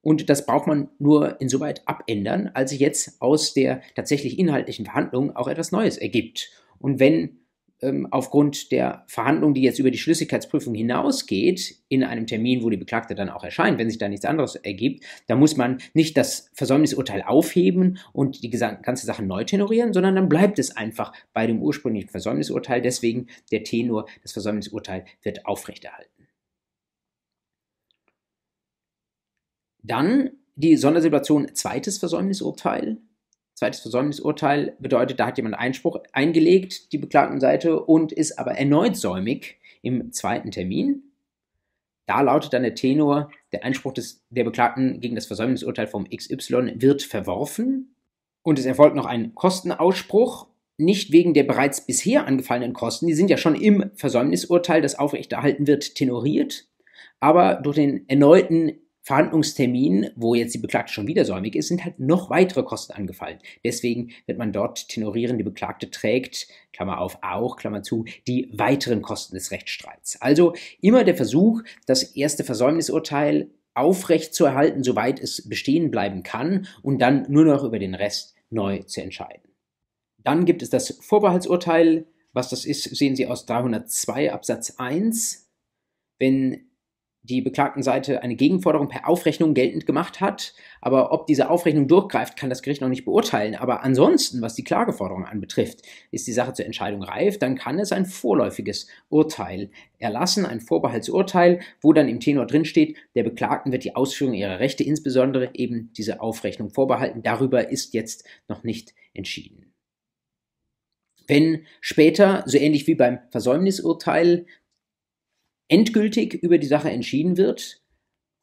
und das braucht man nur insoweit abändern, als sich jetzt aus der tatsächlich inhaltlichen Verhandlung auch etwas Neues ergibt. Und wenn ähm, aufgrund der Verhandlung, die jetzt über die Schlüssigkeitsprüfung hinausgeht, in einem Termin, wo die Beklagte dann auch erscheint, wenn sich da nichts anderes ergibt, da muss man nicht das Versäumnisurteil aufheben und die ganze Sache neu tenorieren, sondern dann bleibt es einfach bei dem ursprünglichen Versäumnisurteil. Deswegen der Tenor, das Versäumnisurteil wird aufrechterhalten. Dann die Sondersituation zweites Versäumnisurteil. Zweites Versäumnisurteil bedeutet, da hat jemand Einspruch eingelegt, die Beklagtenseite, und ist aber erneut säumig im zweiten Termin. Da lautet dann der Tenor, der Einspruch des, der Beklagten gegen das Versäumnisurteil vom XY wird verworfen und es erfolgt noch ein Kostenausspruch, nicht wegen der bereits bisher angefallenen Kosten, die sind ja schon im Versäumnisurteil, das aufrechterhalten wird, tenoriert, aber durch den erneuten Verhandlungstermin, wo jetzt die Beklagte schon wieder säumig ist, sind halt noch weitere Kosten angefallen. Deswegen wird man dort tenorieren, die Beklagte trägt, Klammer auf, auch, Klammer zu, die weiteren Kosten des Rechtsstreits. Also immer der Versuch, das erste Versäumnisurteil aufrecht zu erhalten, soweit es bestehen bleiben kann und dann nur noch über den Rest neu zu entscheiden. Dann gibt es das Vorbehaltsurteil. Was das ist, sehen Sie aus 302 Absatz 1. Wenn die Beklagtenseite eine Gegenforderung per Aufrechnung geltend gemacht hat. Aber ob diese Aufrechnung durchgreift, kann das Gericht noch nicht beurteilen. Aber ansonsten, was die Klageforderung anbetrifft, ist die Sache zur Entscheidung reif. Dann kann es ein vorläufiges Urteil erlassen, ein Vorbehaltsurteil, wo dann im Tenor drinsteht, der Beklagten wird die Ausführung ihrer Rechte, insbesondere eben diese Aufrechnung vorbehalten. Darüber ist jetzt noch nicht entschieden. Wenn später, so ähnlich wie beim Versäumnisurteil, endgültig über die Sache entschieden wird,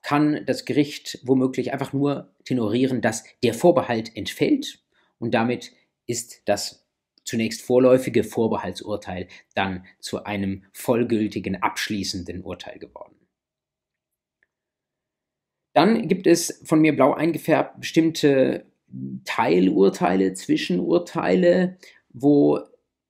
kann das Gericht womöglich einfach nur tenorieren, dass der Vorbehalt entfällt und damit ist das zunächst vorläufige Vorbehaltsurteil dann zu einem vollgültigen abschließenden Urteil geworden. Dann gibt es von mir blau eingefärbt bestimmte Teilurteile, Zwischenurteile, wo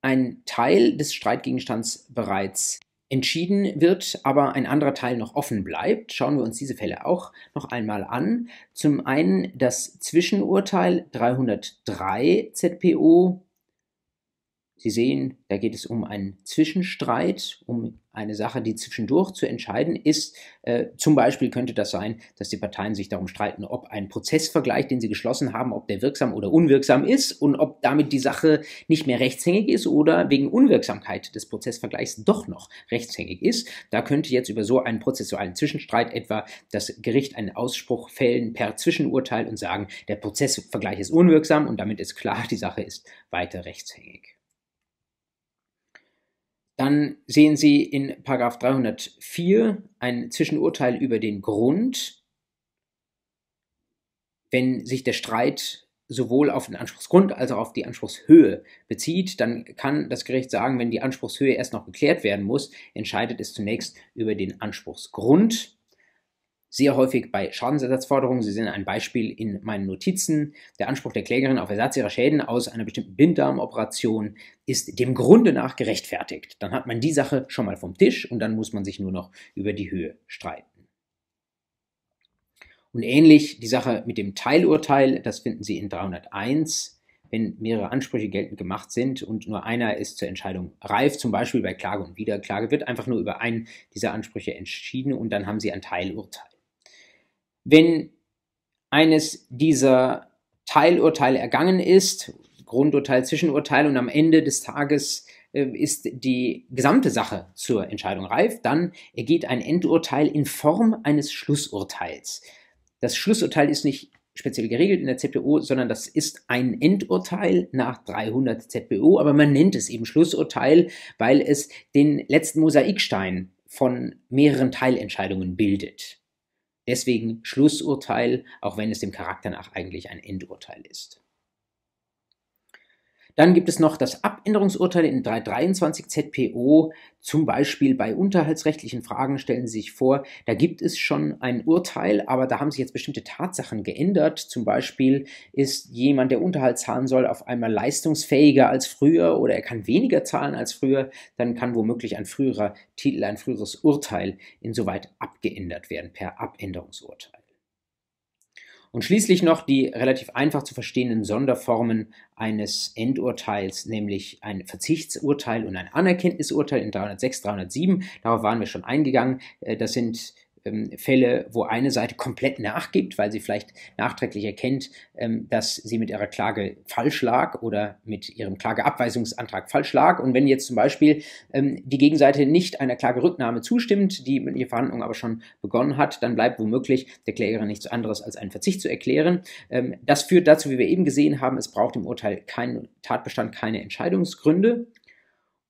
ein Teil des Streitgegenstands bereits entschieden wird, aber ein anderer Teil noch offen bleibt, schauen wir uns diese Fälle auch noch einmal an. Zum einen das Zwischenurteil 303 ZPO Sie sehen, da geht es um einen Zwischenstreit, um eine Sache, die zwischendurch zu entscheiden ist. Äh, zum Beispiel könnte das sein, dass die Parteien sich darum streiten, ob ein Prozessvergleich, den sie geschlossen haben, ob der wirksam oder unwirksam ist und ob damit die Sache nicht mehr rechtshängig ist oder wegen Unwirksamkeit des Prozessvergleichs doch noch rechtshängig ist. Da könnte jetzt über so einen prozessualen Zwischenstreit etwa das Gericht einen Ausspruch fällen per Zwischenurteil und sagen, der Prozessvergleich ist unwirksam und damit ist klar, die Sache ist weiter rechtshängig. Dann sehen Sie in 304 ein Zwischenurteil über den Grund. Wenn sich der Streit sowohl auf den Anspruchsgrund als auch auf die Anspruchshöhe bezieht, dann kann das Gericht sagen, wenn die Anspruchshöhe erst noch geklärt werden muss, entscheidet es zunächst über den Anspruchsgrund. Sehr häufig bei Schadensersatzforderungen. Sie sehen ein Beispiel in meinen Notizen. Der Anspruch der Klägerin auf Ersatz ihrer Schäden aus einer bestimmten Blinddarmoperation ist dem Grunde nach gerechtfertigt. Dann hat man die Sache schon mal vom Tisch und dann muss man sich nur noch über die Höhe streiten. Und ähnlich die Sache mit dem Teilurteil, das finden Sie in 301 wenn mehrere Ansprüche geltend gemacht sind und nur einer ist zur Entscheidung reif, zum Beispiel bei Klage und Wiederklage, wird einfach nur über einen dieser Ansprüche entschieden und dann haben Sie ein Teilurteil. Wenn eines dieser Teilurteile ergangen ist, Grundurteil, Zwischenurteil und am Ende des Tages äh, ist die gesamte Sache zur Entscheidung reif, dann ergeht ein Endurteil in Form eines Schlussurteils. Das Schlussurteil ist nicht speziell geregelt in der ZPO, sondern das ist ein Endurteil nach 300 ZPO, aber man nennt es eben Schlussurteil, weil es den letzten Mosaikstein von mehreren Teilentscheidungen bildet. Deswegen Schlussurteil, auch wenn es dem Charakter nach eigentlich ein Endurteil ist. Dann gibt es noch das Abänderungsurteil in 323 ZPO. Zum Beispiel bei unterhaltsrechtlichen Fragen stellen Sie sich vor, da gibt es schon ein Urteil, aber da haben sich jetzt bestimmte Tatsachen geändert. Zum Beispiel ist jemand, der Unterhalt zahlen soll, auf einmal leistungsfähiger als früher oder er kann weniger zahlen als früher. Dann kann womöglich ein früherer Titel, ein früheres Urteil insoweit abgeändert werden per Abänderungsurteil. Und schließlich noch die relativ einfach zu verstehenden Sonderformen eines Endurteils, nämlich ein Verzichtsurteil und ein Anerkenntnisurteil in 306, 307. Darauf waren wir schon eingegangen. Äh, das sind Fälle, wo eine Seite komplett nachgibt, weil sie vielleicht nachträglich erkennt, ähm, dass sie mit ihrer Klage falsch lag oder mit ihrem Klageabweisungsantrag falsch lag. Und wenn jetzt zum Beispiel ähm, die Gegenseite nicht einer Klagerücknahme zustimmt, die mit ihrer Verhandlung aber schon begonnen hat, dann bleibt womöglich der Klägerin nichts anderes als einen Verzicht zu erklären. Ähm, das führt dazu, wie wir eben gesehen haben, es braucht im Urteil keinen Tatbestand, keine Entscheidungsgründe.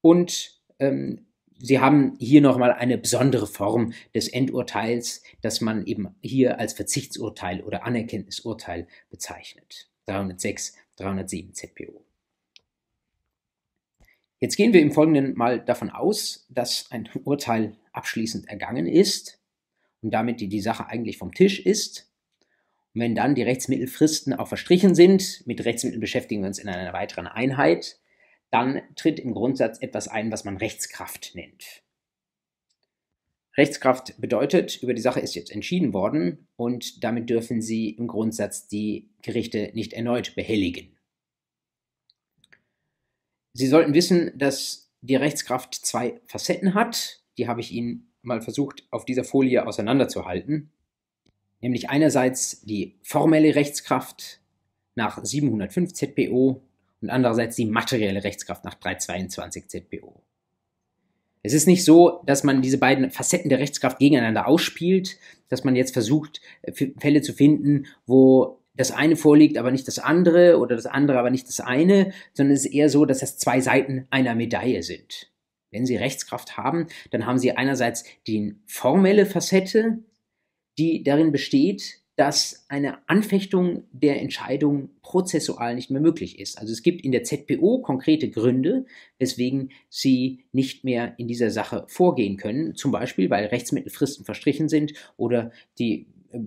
Und ähm, Sie haben hier nochmal eine besondere Form des Endurteils, das man eben hier als Verzichtsurteil oder Anerkenntnisurteil bezeichnet. 306, 307 ZPO. Jetzt gehen wir im Folgenden mal davon aus, dass ein Urteil abschließend ergangen ist und damit die, die Sache eigentlich vom Tisch ist. Und wenn dann die Rechtsmittelfristen auch verstrichen sind, mit Rechtsmitteln beschäftigen wir uns in einer weiteren Einheit, dann tritt im Grundsatz etwas ein, was man Rechtskraft nennt. Rechtskraft bedeutet, über die Sache ist jetzt entschieden worden und damit dürfen Sie im Grundsatz die Gerichte nicht erneut behelligen. Sie sollten wissen, dass die Rechtskraft zwei Facetten hat. Die habe ich Ihnen mal versucht auf dieser Folie auseinanderzuhalten. Nämlich einerseits die formelle Rechtskraft nach 705 ZPO und andererseits die materielle Rechtskraft nach 322 ZPO. Es ist nicht so, dass man diese beiden Facetten der Rechtskraft gegeneinander ausspielt, dass man jetzt versucht, äh, Fälle zu finden, wo das eine vorliegt, aber nicht das andere oder das andere, aber nicht das eine, sondern es ist eher so, dass das zwei Seiten einer Medaille sind. Wenn Sie Rechtskraft haben, dann haben Sie einerseits die formelle Facette, die darin besteht, dass eine Anfechtung der Entscheidung prozessual nicht mehr möglich ist. Also es gibt in der ZPO konkrete Gründe, weswegen sie nicht mehr in dieser Sache vorgehen können, zum Beispiel weil Rechtsmittelfristen verstrichen sind oder die äh,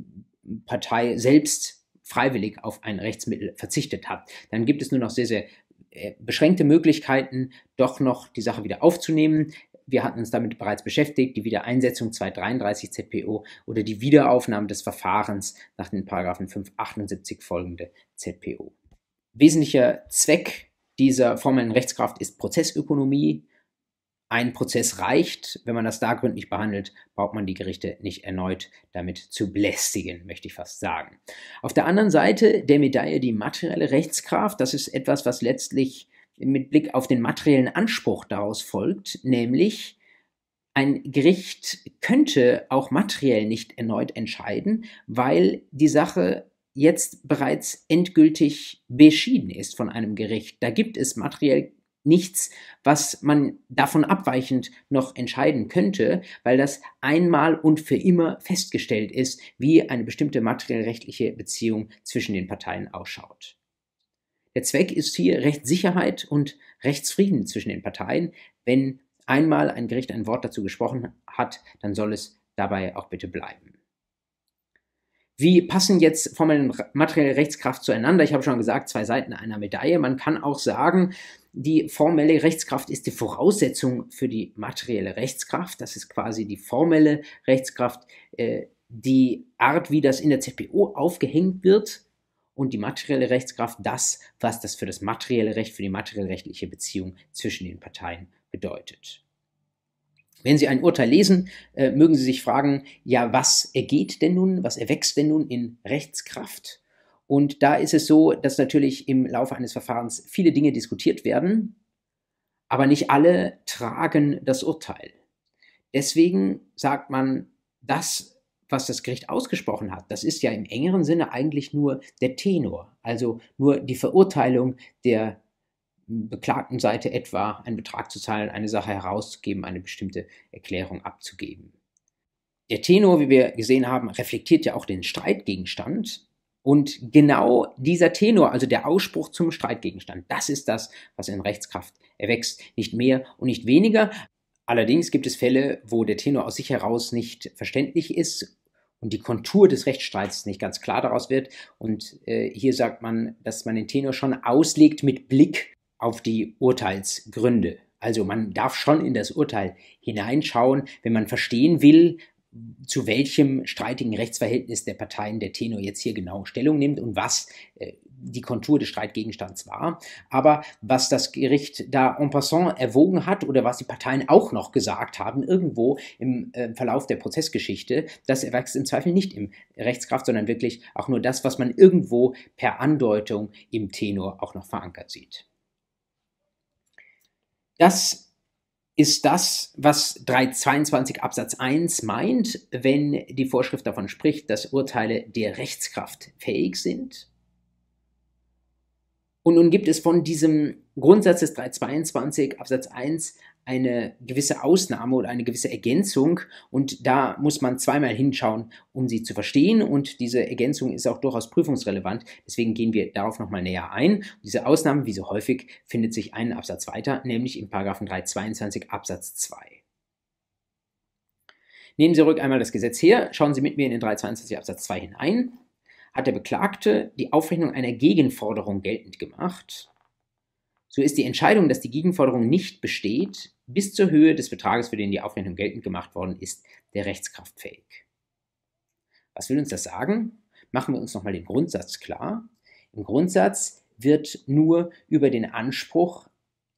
Partei selbst freiwillig auf ein Rechtsmittel verzichtet hat. Dann gibt es nur noch sehr, sehr äh, beschränkte Möglichkeiten, doch noch die Sache wieder aufzunehmen. Wir hatten uns damit bereits beschäftigt, die Wiedereinsetzung 233 ZPO oder die Wiederaufnahme des Verfahrens nach den Paragraphen 578 folgende ZPO. Wesentlicher Zweck dieser formellen Rechtskraft ist Prozessökonomie. Ein Prozess reicht. Wenn man das da gründlich behandelt, braucht man die Gerichte nicht erneut damit zu belästigen, möchte ich fast sagen. Auf der anderen Seite der Medaille die materielle Rechtskraft. Das ist etwas, was letztlich mit Blick auf den materiellen Anspruch daraus folgt, nämlich ein Gericht könnte auch materiell nicht erneut entscheiden, weil die Sache jetzt bereits endgültig beschieden ist von einem Gericht. Da gibt es materiell nichts, was man davon abweichend noch entscheiden könnte, weil das einmal und für immer festgestellt ist, wie eine bestimmte materiellrechtliche Beziehung zwischen den Parteien ausschaut. Der Zweck ist hier Rechtssicherheit und Rechtsfrieden zwischen den Parteien. Wenn einmal ein Gericht ein Wort dazu gesprochen hat, dann soll es dabei auch bitte bleiben. Wie passen jetzt formelle und materielle Rechtskraft zueinander? Ich habe schon gesagt, zwei Seiten einer Medaille. Man kann auch sagen, die formelle Rechtskraft ist die Voraussetzung für die materielle Rechtskraft. Das ist quasi die formelle Rechtskraft, äh, die Art, wie das in der ZPO aufgehängt wird. Und die materielle Rechtskraft, das, was das für das materielle Recht, für die materiell-rechtliche Beziehung zwischen den Parteien bedeutet. Wenn Sie ein Urteil lesen, äh, mögen Sie sich fragen, ja, was ergeht denn nun, was erwächst denn nun in Rechtskraft? Und da ist es so, dass natürlich im Laufe eines Verfahrens viele Dinge diskutiert werden, aber nicht alle tragen das Urteil. Deswegen sagt man, das, was das Gericht ausgesprochen hat, das ist ja im engeren Sinne eigentlich nur der Tenor, also nur die Verurteilung der beklagten Seite etwa einen Betrag zu zahlen, eine Sache herauszugeben, eine bestimmte Erklärung abzugeben. Der Tenor, wie wir gesehen haben, reflektiert ja auch den Streitgegenstand. Und genau dieser Tenor, also der Ausspruch zum Streitgegenstand, das ist das, was in Rechtskraft erwächst. Nicht mehr und nicht weniger. Allerdings gibt es Fälle, wo der Tenor aus sich heraus nicht verständlich ist und die Kontur des Rechtsstreits nicht ganz klar daraus wird. Und äh, hier sagt man, dass man den Tenor schon auslegt mit Blick auf die Urteilsgründe. Also man darf schon in das Urteil hineinschauen, wenn man verstehen will, zu welchem streitigen Rechtsverhältnis der Parteien der Tenor jetzt hier genau Stellung nimmt und was äh, die Kontur des Streitgegenstands war. Aber was das Gericht da en passant erwogen hat oder was die Parteien auch noch gesagt haben, irgendwo im äh, Verlauf der Prozessgeschichte, das erwächst im Zweifel nicht im Rechtskraft, sondern wirklich auch nur das, was man irgendwo per Andeutung im Tenor auch noch verankert sieht. Das ist das, was 322 Absatz 1 meint, wenn die Vorschrift davon spricht, dass Urteile der Rechtskraft fähig sind. Und nun gibt es von diesem Grundsatz des 322 Absatz 1 eine gewisse Ausnahme oder eine gewisse Ergänzung und da muss man zweimal hinschauen, um sie zu verstehen und diese Ergänzung ist auch durchaus prüfungsrelevant, deswegen gehen wir darauf nochmal näher ein. Und diese Ausnahme, wie so häufig, findet sich einen Absatz weiter, nämlich im Paragraphen 322 Absatz 2. Nehmen Sie ruhig einmal das Gesetz her, schauen Sie mit mir in den 322 Absatz 2 hinein. Hat der Beklagte die Aufrechnung einer Gegenforderung geltend gemacht, so ist die Entscheidung, dass die Gegenforderung nicht besteht, bis zur Höhe des Betrages, für den die Aufrechnung geltend gemacht worden ist, der Rechtskraft fähig. Was will uns das sagen? Machen wir uns nochmal den Grundsatz klar. Im Grundsatz wird nur über den Anspruch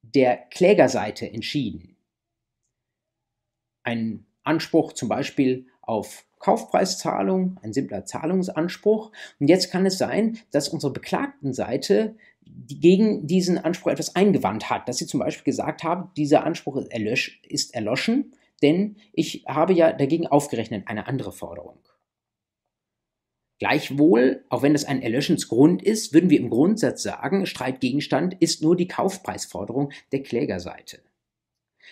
der Klägerseite entschieden. Ein Anspruch zum Beispiel auf Kaufpreiszahlung, ein simpler Zahlungsanspruch. Und jetzt kann es sein, dass unsere beklagten Seite gegen diesen Anspruch etwas eingewandt hat, dass sie zum Beispiel gesagt haben, dieser Anspruch ist, erlösch, ist erloschen, denn ich habe ja dagegen aufgerechnet eine andere Forderung. Gleichwohl, auch wenn das ein Erlöschensgrund ist, würden wir im Grundsatz sagen, Streitgegenstand ist nur die Kaufpreisforderung der Klägerseite.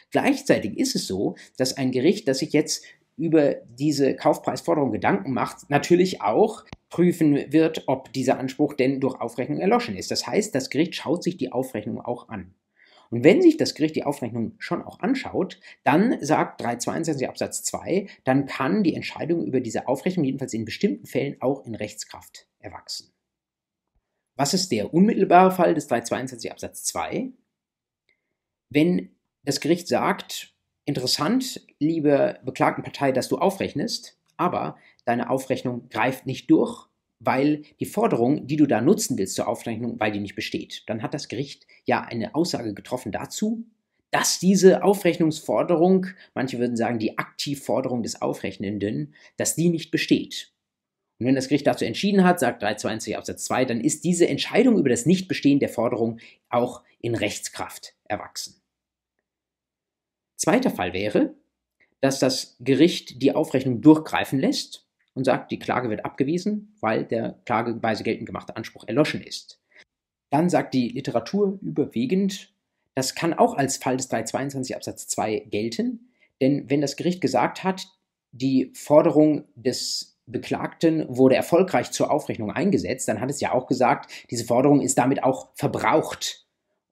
Gleichzeitig ist es so, dass ein Gericht, das sich jetzt über diese Kaufpreisforderung Gedanken macht, natürlich auch prüfen wird, ob dieser Anspruch denn durch Aufrechnung erloschen ist. Das heißt, das Gericht schaut sich die Aufrechnung auch an. Und wenn sich das Gericht die Aufrechnung schon auch anschaut, dann sagt 322 Absatz 2, dann kann die Entscheidung über diese Aufrechnung jedenfalls in bestimmten Fällen auch in Rechtskraft erwachsen. Was ist der unmittelbare Fall des 322 Absatz 2? Wenn das Gericht sagt, interessant, liebe beklagten Partei, dass du aufrechnest, aber deine Aufrechnung greift nicht durch, weil die Forderung, die du da nutzen willst zur Aufrechnung, weil die nicht besteht. Dann hat das Gericht ja eine Aussage getroffen dazu, dass diese Aufrechnungsforderung, manche würden sagen die Aktivforderung des Aufrechnenden, dass die nicht besteht. Und wenn das Gericht dazu entschieden hat, sagt 322 Absatz 2, dann ist diese Entscheidung über das Nichtbestehen der Forderung auch in Rechtskraft erwachsen. Zweiter Fall wäre, dass das Gericht die Aufrechnung durchgreifen lässt und sagt, die Klage wird abgewiesen, weil der klageweise geltend gemachte Anspruch erloschen ist. Dann sagt die Literatur überwiegend, das kann auch als Fall des 322 Absatz 2 gelten, denn wenn das Gericht gesagt hat, die Forderung des Beklagten wurde erfolgreich zur Aufrechnung eingesetzt, dann hat es ja auch gesagt, diese Forderung ist damit auch verbraucht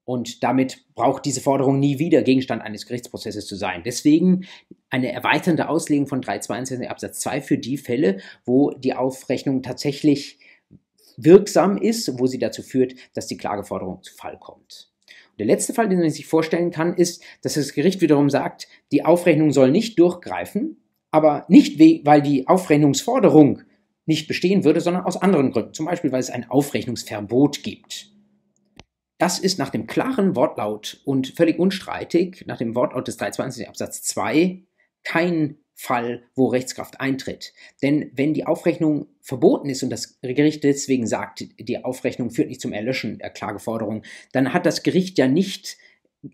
Und damit braucht diese Forderung nie wieder Gegenstand eines Gerichtsprozesses zu sein. Deswegen eine erweiternde Auslegung von 322 Absatz 2 für die Fälle, wo die Aufrechnung tatsächlich wirksam ist, wo sie dazu führt, dass die Klageforderung zu Fall kommt. Und der letzte Fall, den man sich vorstellen kann, ist, dass das Gericht wiederum sagt, die Aufrechnung soll nicht durchgreifen, aber nicht, weil die Aufrechnungsforderung nicht bestehen würde, sondern aus anderen Gründen. Zum Beispiel, weil es ein Aufrechnungsverbot gibt. Das ist nach dem klaren Wortlaut und völlig unstreitig, nach dem Wortlaut des 320 Absatz 2, kein Fall, wo Rechtskraft eintritt. Denn wenn die Aufrechnung verboten ist und das Gericht deswegen sagt, die Aufrechnung führt nicht zum Erlöschen der Klageforderung, dann hat das Gericht ja nicht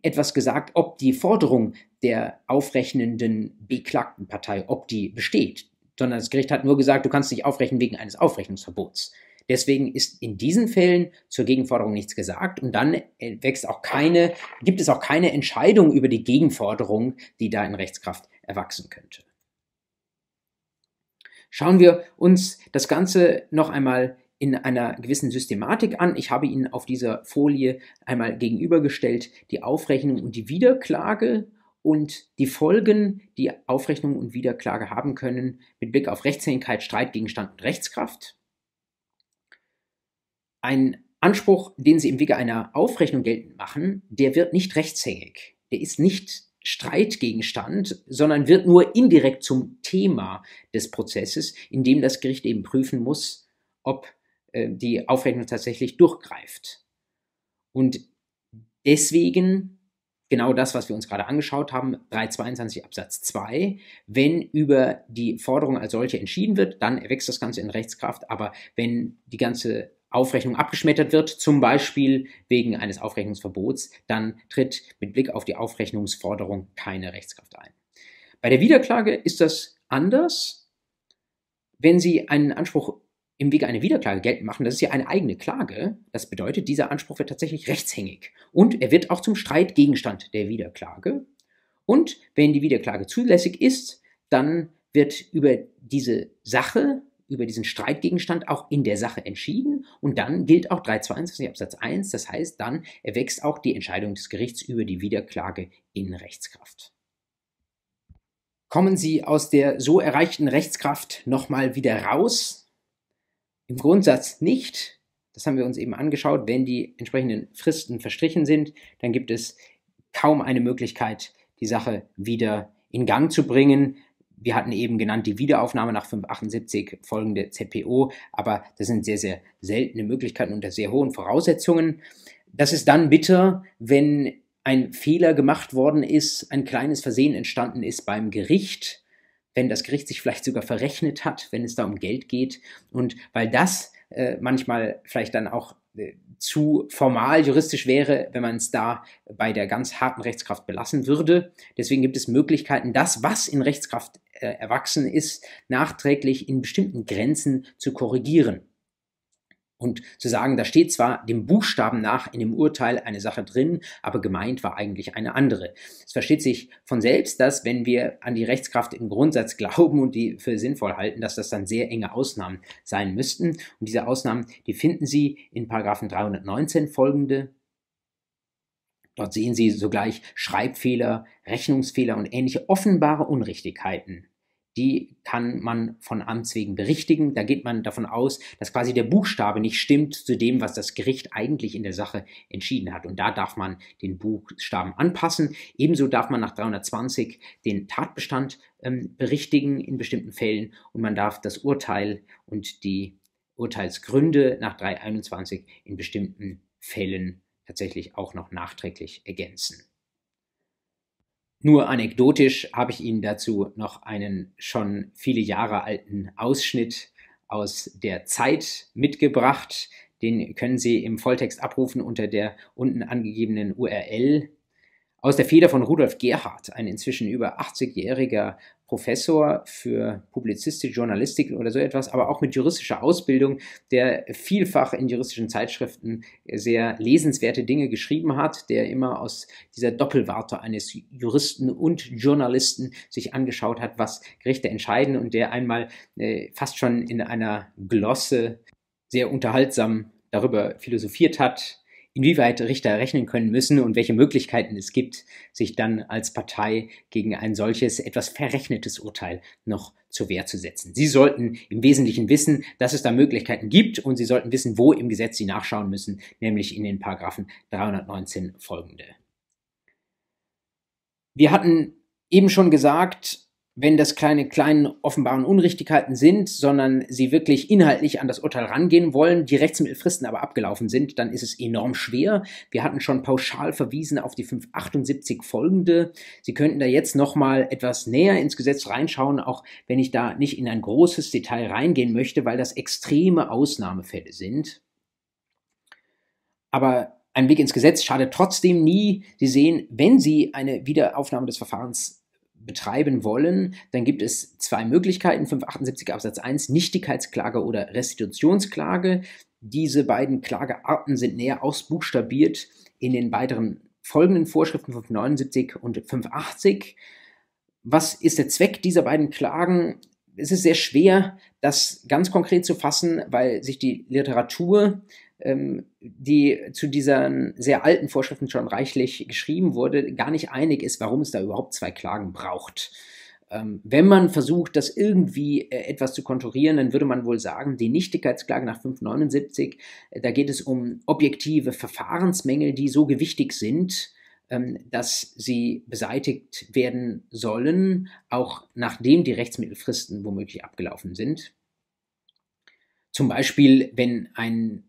etwas gesagt, ob die Forderung der aufrechnenden beklagten Partei, ob die besteht, sondern das Gericht hat nur gesagt, du kannst nicht aufrechnen wegen eines Aufrechnungsverbots. Deswegen ist in diesen Fällen zur Gegenforderung nichts gesagt und dann wächst auch keine, gibt es auch keine Entscheidung über die Gegenforderung, die da in Rechtskraft erwachsen könnte. Schauen wir uns das Ganze noch einmal in einer gewissen Systematik an. Ich habe Ihnen auf dieser Folie einmal gegenübergestellt die Aufrechnung und die Wiederklage und die Folgen, die Aufrechnung und Wiederklage haben können mit Blick auf Rechtshängigkeit, Streitgegenstand und Rechtskraft. Ein Anspruch, den Sie im Wege einer Aufrechnung geltend machen, der wird nicht rechtshängig. Der ist nicht Streitgegenstand, sondern wird nur indirekt zum Thema des Prozesses, in dem das Gericht eben prüfen muss, ob äh, die Aufrechnung tatsächlich durchgreift. Und deswegen genau das, was wir uns gerade angeschaut haben, 322 Absatz 2. Wenn über die Forderung als solche entschieden wird, dann erwächst das Ganze in Rechtskraft. Aber wenn die ganze Aufrechnung abgeschmettert wird, zum Beispiel wegen eines Aufrechnungsverbots, dann tritt mit Blick auf die Aufrechnungsforderung keine Rechtskraft ein. Bei der Wiederklage ist das anders. Wenn Sie einen Anspruch im Wege einer Wiederklage geltend machen, das ist ja eine eigene Klage. Das bedeutet, dieser Anspruch wird tatsächlich rechtshängig und er wird auch zum Streitgegenstand der Wiederklage. Und wenn die Wiederklage zulässig ist, dann wird über diese Sache über diesen Streitgegenstand auch in der Sache entschieden und dann gilt auch 322 Absatz 1, das heißt, dann erwächst auch die Entscheidung des Gerichts über die Wiederklage in Rechtskraft. Kommen Sie aus der so erreichten Rechtskraft nochmal wieder raus? Im Grundsatz nicht. Das haben wir uns eben angeschaut. Wenn die entsprechenden Fristen verstrichen sind, dann gibt es kaum eine Möglichkeit, die Sache wieder in Gang zu bringen. Wir hatten eben genannt die Wiederaufnahme nach 578 folgende ZPO, aber das sind sehr, sehr seltene Möglichkeiten unter sehr hohen Voraussetzungen. Das ist dann bitter, wenn ein Fehler gemacht worden ist, ein kleines Versehen entstanden ist beim Gericht, wenn das Gericht sich vielleicht sogar verrechnet hat, wenn es da um Geld geht und weil das äh, manchmal vielleicht dann auch äh, zu formal juristisch wäre, wenn man es da bei der ganz harten Rechtskraft belassen würde. Deswegen gibt es Möglichkeiten, das, was in Rechtskraft erwachsen ist, nachträglich in bestimmten Grenzen zu korrigieren. Und zu sagen, da steht zwar dem Buchstaben nach in dem Urteil eine Sache drin, aber gemeint war eigentlich eine andere. Es versteht sich von selbst, dass wenn wir an die Rechtskraft im Grundsatz glauben und die für sinnvoll halten, dass das dann sehr enge Ausnahmen sein müssten. Und diese Ausnahmen, die finden Sie in Paragraphen 319 folgende. Dort sehen Sie sogleich Schreibfehler, Rechnungsfehler und ähnliche offenbare Unrichtigkeiten die kann man von Amts wegen berichtigen. Da geht man davon aus, dass quasi der Buchstabe nicht stimmt zu dem, was das Gericht eigentlich in der Sache entschieden hat. Und da darf man den Buchstaben anpassen. Ebenso darf man nach 320 den Tatbestand ähm, berichtigen in bestimmten Fällen und man darf das Urteil und die Urteilsgründe nach 321 in bestimmten Fällen tatsächlich auch noch nachträglich ergänzen. Nur anekdotisch habe ich Ihnen dazu noch einen schon viele Jahre alten Ausschnitt aus der Zeit mitgebracht. Den können Sie im Volltext abrufen unter der unten angegebenen URL aus der Feder von Rudolf Gerhardt, ein inzwischen über 80-jähriger Professor für Publizistik, Journalistik oder so etwas, aber auch mit juristischer Ausbildung, der vielfach in juristischen Zeitschriften sehr lesenswerte Dinge geschrieben hat, der immer aus dieser Doppelwarte eines Juristen und Journalisten sich angeschaut hat, was Gerichte entscheiden und der einmal äh, fast schon in einer Glosse sehr unterhaltsam darüber philosophiert hat, inwieweit Richter rechnen können müssen und welche Möglichkeiten es gibt, sich dann als Partei gegen ein solches etwas verrechnetes Urteil noch zur Wehr zu setzen. Sie sollten im Wesentlichen wissen, dass es da Möglichkeiten gibt und Sie sollten wissen, wo im Gesetz Sie nachschauen müssen, nämlich in den Paragraphen 319 folgende. Wir hatten eben schon gesagt, wenn das kleine kleinen offenbaren Unrichtigkeiten sind, sondern sie wirklich inhaltlich an das Urteil rangehen wollen, die Rechtsmittelfristen aber abgelaufen sind, dann ist es enorm schwer. Wir hatten schon pauschal verwiesen auf die 578 folgende. Sie könnten da jetzt nochmal etwas näher ins Gesetz reinschauen, auch wenn ich da nicht in ein großes Detail reingehen möchte, weil das extreme Ausnahmefälle sind. Aber ein Blick ins Gesetz schadet trotzdem nie. Sie sehen, wenn Sie eine Wiederaufnahme des Verfahrens betreiben wollen, dann gibt es zwei Möglichkeiten, 578 Absatz 1, Nichtigkeitsklage oder Restitutionsklage. Diese beiden Klagearten sind näher ausbuchstabiert in den weiteren folgenden Vorschriften 579 und 580. Was ist der Zweck dieser beiden Klagen? Es ist sehr schwer, das ganz konkret zu fassen, weil sich die Literatur die zu diesen sehr alten Vorschriften schon reichlich geschrieben wurde, gar nicht einig ist, warum es da überhaupt zwei Klagen braucht. Ähm, wenn man versucht, das irgendwie äh, etwas zu konturieren, dann würde man wohl sagen, die Nichtigkeitsklage nach 579, äh, da geht es um objektive Verfahrensmängel, die so gewichtig sind, ähm, dass sie beseitigt werden sollen, auch nachdem die Rechtsmittelfristen womöglich abgelaufen sind. Zum Beispiel, wenn ein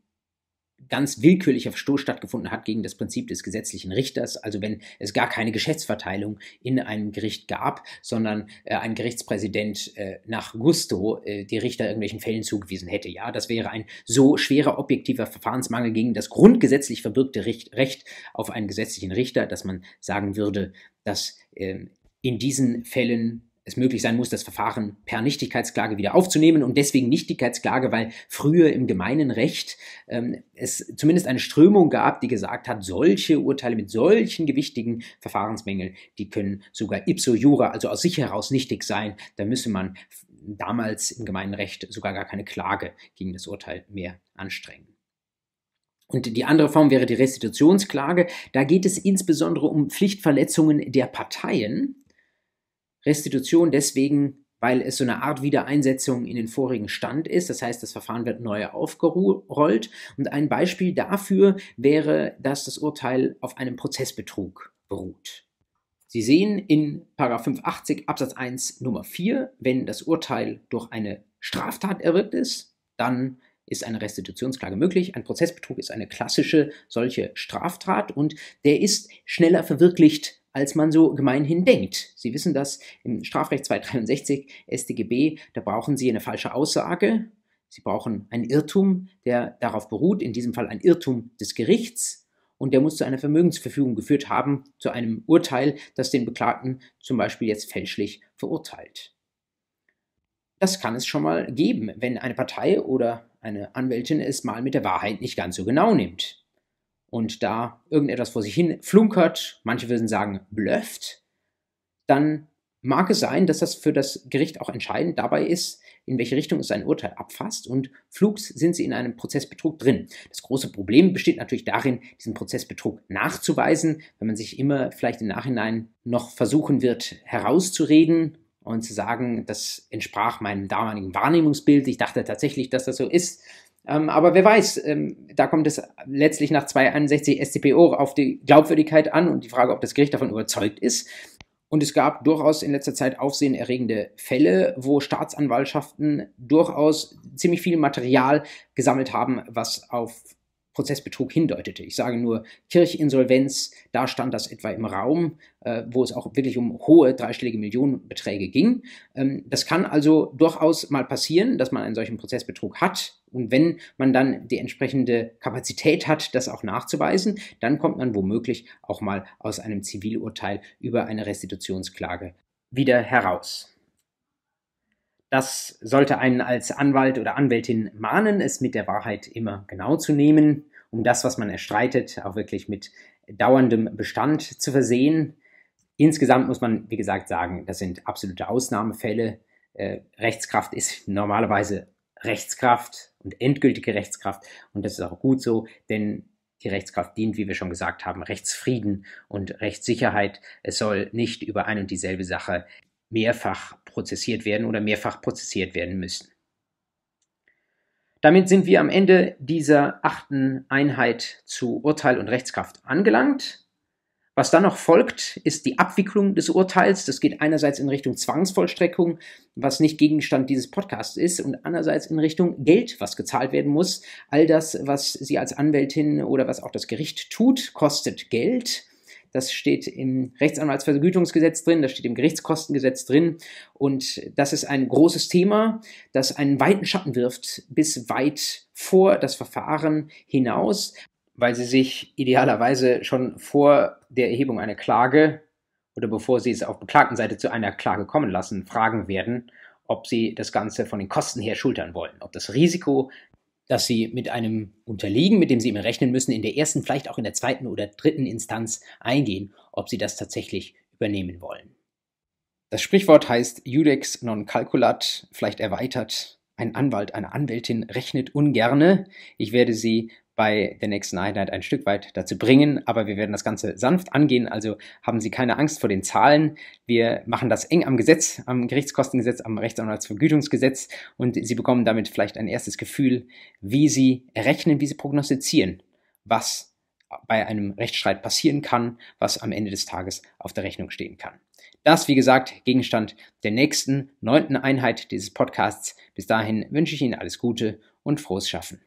ganz willkürlicher Verstoß stattgefunden hat gegen das Prinzip des gesetzlichen Richters, also wenn es gar keine Geschäftsverteilung in einem Gericht gab, sondern äh, ein Gerichtspräsident äh, nach Gusto äh, die Richter irgendwelchen Fällen zugewiesen hätte. Ja, das wäre ein so schwerer objektiver Verfahrensmangel gegen das grundgesetzlich verbürgte Recht, Recht auf einen gesetzlichen Richter, dass man sagen würde, dass ähm, in diesen Fällen es möglich sein muss, das Verfahren per Nichtigkeitsklage wieder aufzunehmen und deswegen Nichtigkeitsklage, weil früher im gemeinen Recht ähm, es zumindest eine Strömung gab, die gesagt hat, solche Urteile mit solchen gewichtigen Verfahrensmängeln, die können sogar ipso jura, also aus sich heraus nichtig sein. Da müsse man damals im gemeinen Recht sogar gar keine Klage gegen das Urteil mehr anstrengen. Und die andere Form wäre die Restitutionsklage. Da geht es insbesondere um Pflichtverletzungen der Parteien Restitution deswegen, weil es so eine Art Wiedereinsetzung in den vorigen Stand ist. Das heißt, das Verfahren wird neu aufgerollt. Und ein Beispiel dafür wäre, dass das Urteil auf einem Prozessbetrug beruht. Sie sehen in 580 Absatz 1 Nummer 4, wenn das Urteil durch eine Straftat erwirkt ist, dann ist eine Restitutionsklage möglich. Ein Prozessbetrug ist eine klassische solche Straftat und der ist schneller verwirklicht als man so gemeinhin denkt. Sie wissen das im Strafrecht 263 StGB, da brauchen Sie eine falsche Aussage, Sie brauchen einen Irrtum, der darauf beruht, in diesem Fall ein Irrtum des Gerichts, und der muss zu einer Vermögensverfügung geführt haben, zu einem Urteil, das den Beklagten zum Beispiel jetzt fälschlich verurteilt. Das kann es schon mal geben, wenn eine Partei oder eine Anwältin es mal mit der Wahrheit nicht ganz so genau nimmt und da irgendetwas vor sich hin flunkert, manche würden sagen blöfft, dann mag es sein, dass das für das Gericht auch entscheidend dabei ist, in welche Richtung es sein Urteil abfasst und flugs sind sie in einem Prozessbetrug drin. Das große Problem besteht natürlich darin, diesen Prozessbetrug nachzuweisen, wenn man sich immer vielleicht im Nachhinein noch versuchen wird herauszureden und zu sagen, das entsprach meinem damaligen Wahrnehmungsbild, ich dachte tatsächlich, dass das so ist, ähm, aber wer weiß, ähm, da kommt es letztlich nach 261 StPO auf die Glaubwürdigkeit an und die Frage, ob das Gericht davon überzeugt ist. Und es gab durchaus in letzter Zeit aufsehenerregende Fälle, wo Staatsanwaltschaften durchaus ziemlich viel Material gesammelt haben, was auf Prozessbetrug hindeutete. Ich sage nur Kirchinsolvenz, da stand das etwa im Raum, äh, wo es auch wirklich um hohe dreistellige Millionenbeträge ging. Ähm, das kann also durchaus mal passieren, dass man einen solchen Prozessbetrug hat. Und wenn man dann die entsprechende Kapazität hat, das auch nachzuweisen, dann kommt man womöglich auch mal aus einem Zivilurteil über eine Restitutionsklage wieder heraus. Das sollte einen als Anwalt oder Anwältin mahnen, es mit der Wahrheit immer genau zu nehmen, um das, was man erstreitet, auch wirklich mit dauerndem Bestand zu versehen. Insgesamt muss man, wie gesagt, sagen, das sind absolute Ausnahmefälle. Äh, Rechtskraft ist normalerweise Rechtskraft und endgültige Rechtskraft und das ist auch gut so, denn die Rechtskraft dient, wie wir schon gesagt haben, Rechtsfrieden und Rechtssicherheit. Es soll nicht über ein und dieselbe Sache mehrfach prozessiert werden oder mehrfach prozessiert werden müssen. Damit sind wir am Ende dieser achten Einheit zu Urteil und Rechtskraft angelangt. Was dann noch folgt, ist die Abwicklung des Urteils. Das geht einerseits in Richtung Zwangsvollstreckung, was nicht Gegenstand dieses Podcasts ist, und andererseits in Richtung Geld, was gezahlt werden muss. All das, was Sie als Anwältin oder was auch das Gericht tut, kostet Geld. Das steht im Rechtsanwaltsvergütungsgesetz drin, das steht im Gerichtskostengesetz drin. Und das ist ein großes Thema, das einen weiten Schatten wirft bis weit vor das Verfahren hinaus weil sie sich idealerweise schon vor der Erhebung einer Klage oder bevor sie es auf Beklagtenseite zu einer Klage kommen lassen, fragen werden, ob sie das Ganze von den Kosten her schultern wollen. Ob das Risiko, das sie mit einem unterliegen, mit dem sie immer rechnen müssen, in der ersten, vielleicht auch in der zweiten oder dritten Instanz eingehen, ob sie das tatsächlich übernehmen wollen. Das Sprichwort heißt Judex non calculat, vielleicht erweitert. Ein Anwalt, eine Anwältin rechnet ungerne. Ich werde Sie bei der nächsten Einheit ein Stück weit dazu bringen, aber wir werden das Ganze sanft angehen, also haben Sie keine Angst vor den Zahlen. Wir machen das eng am Gesetz, am Gerichtskostengesetz, am Rechtsanwaltsvergütungsgesetz und Sie bekommen damit vielleicht ein erstes Gefühl, wie Sie errechnen, wie Sie prognostizieren, was bei einem Rechtsstreit passieren kann, was am Ende des Tages auf der Rechnung stehen kann. Das, wie gesagt, Gegenstand der nächsten neunten Einheit dieses Podcasts. Bis dahin wünsche ich Ihnen alles Gute und frohes Schaffen.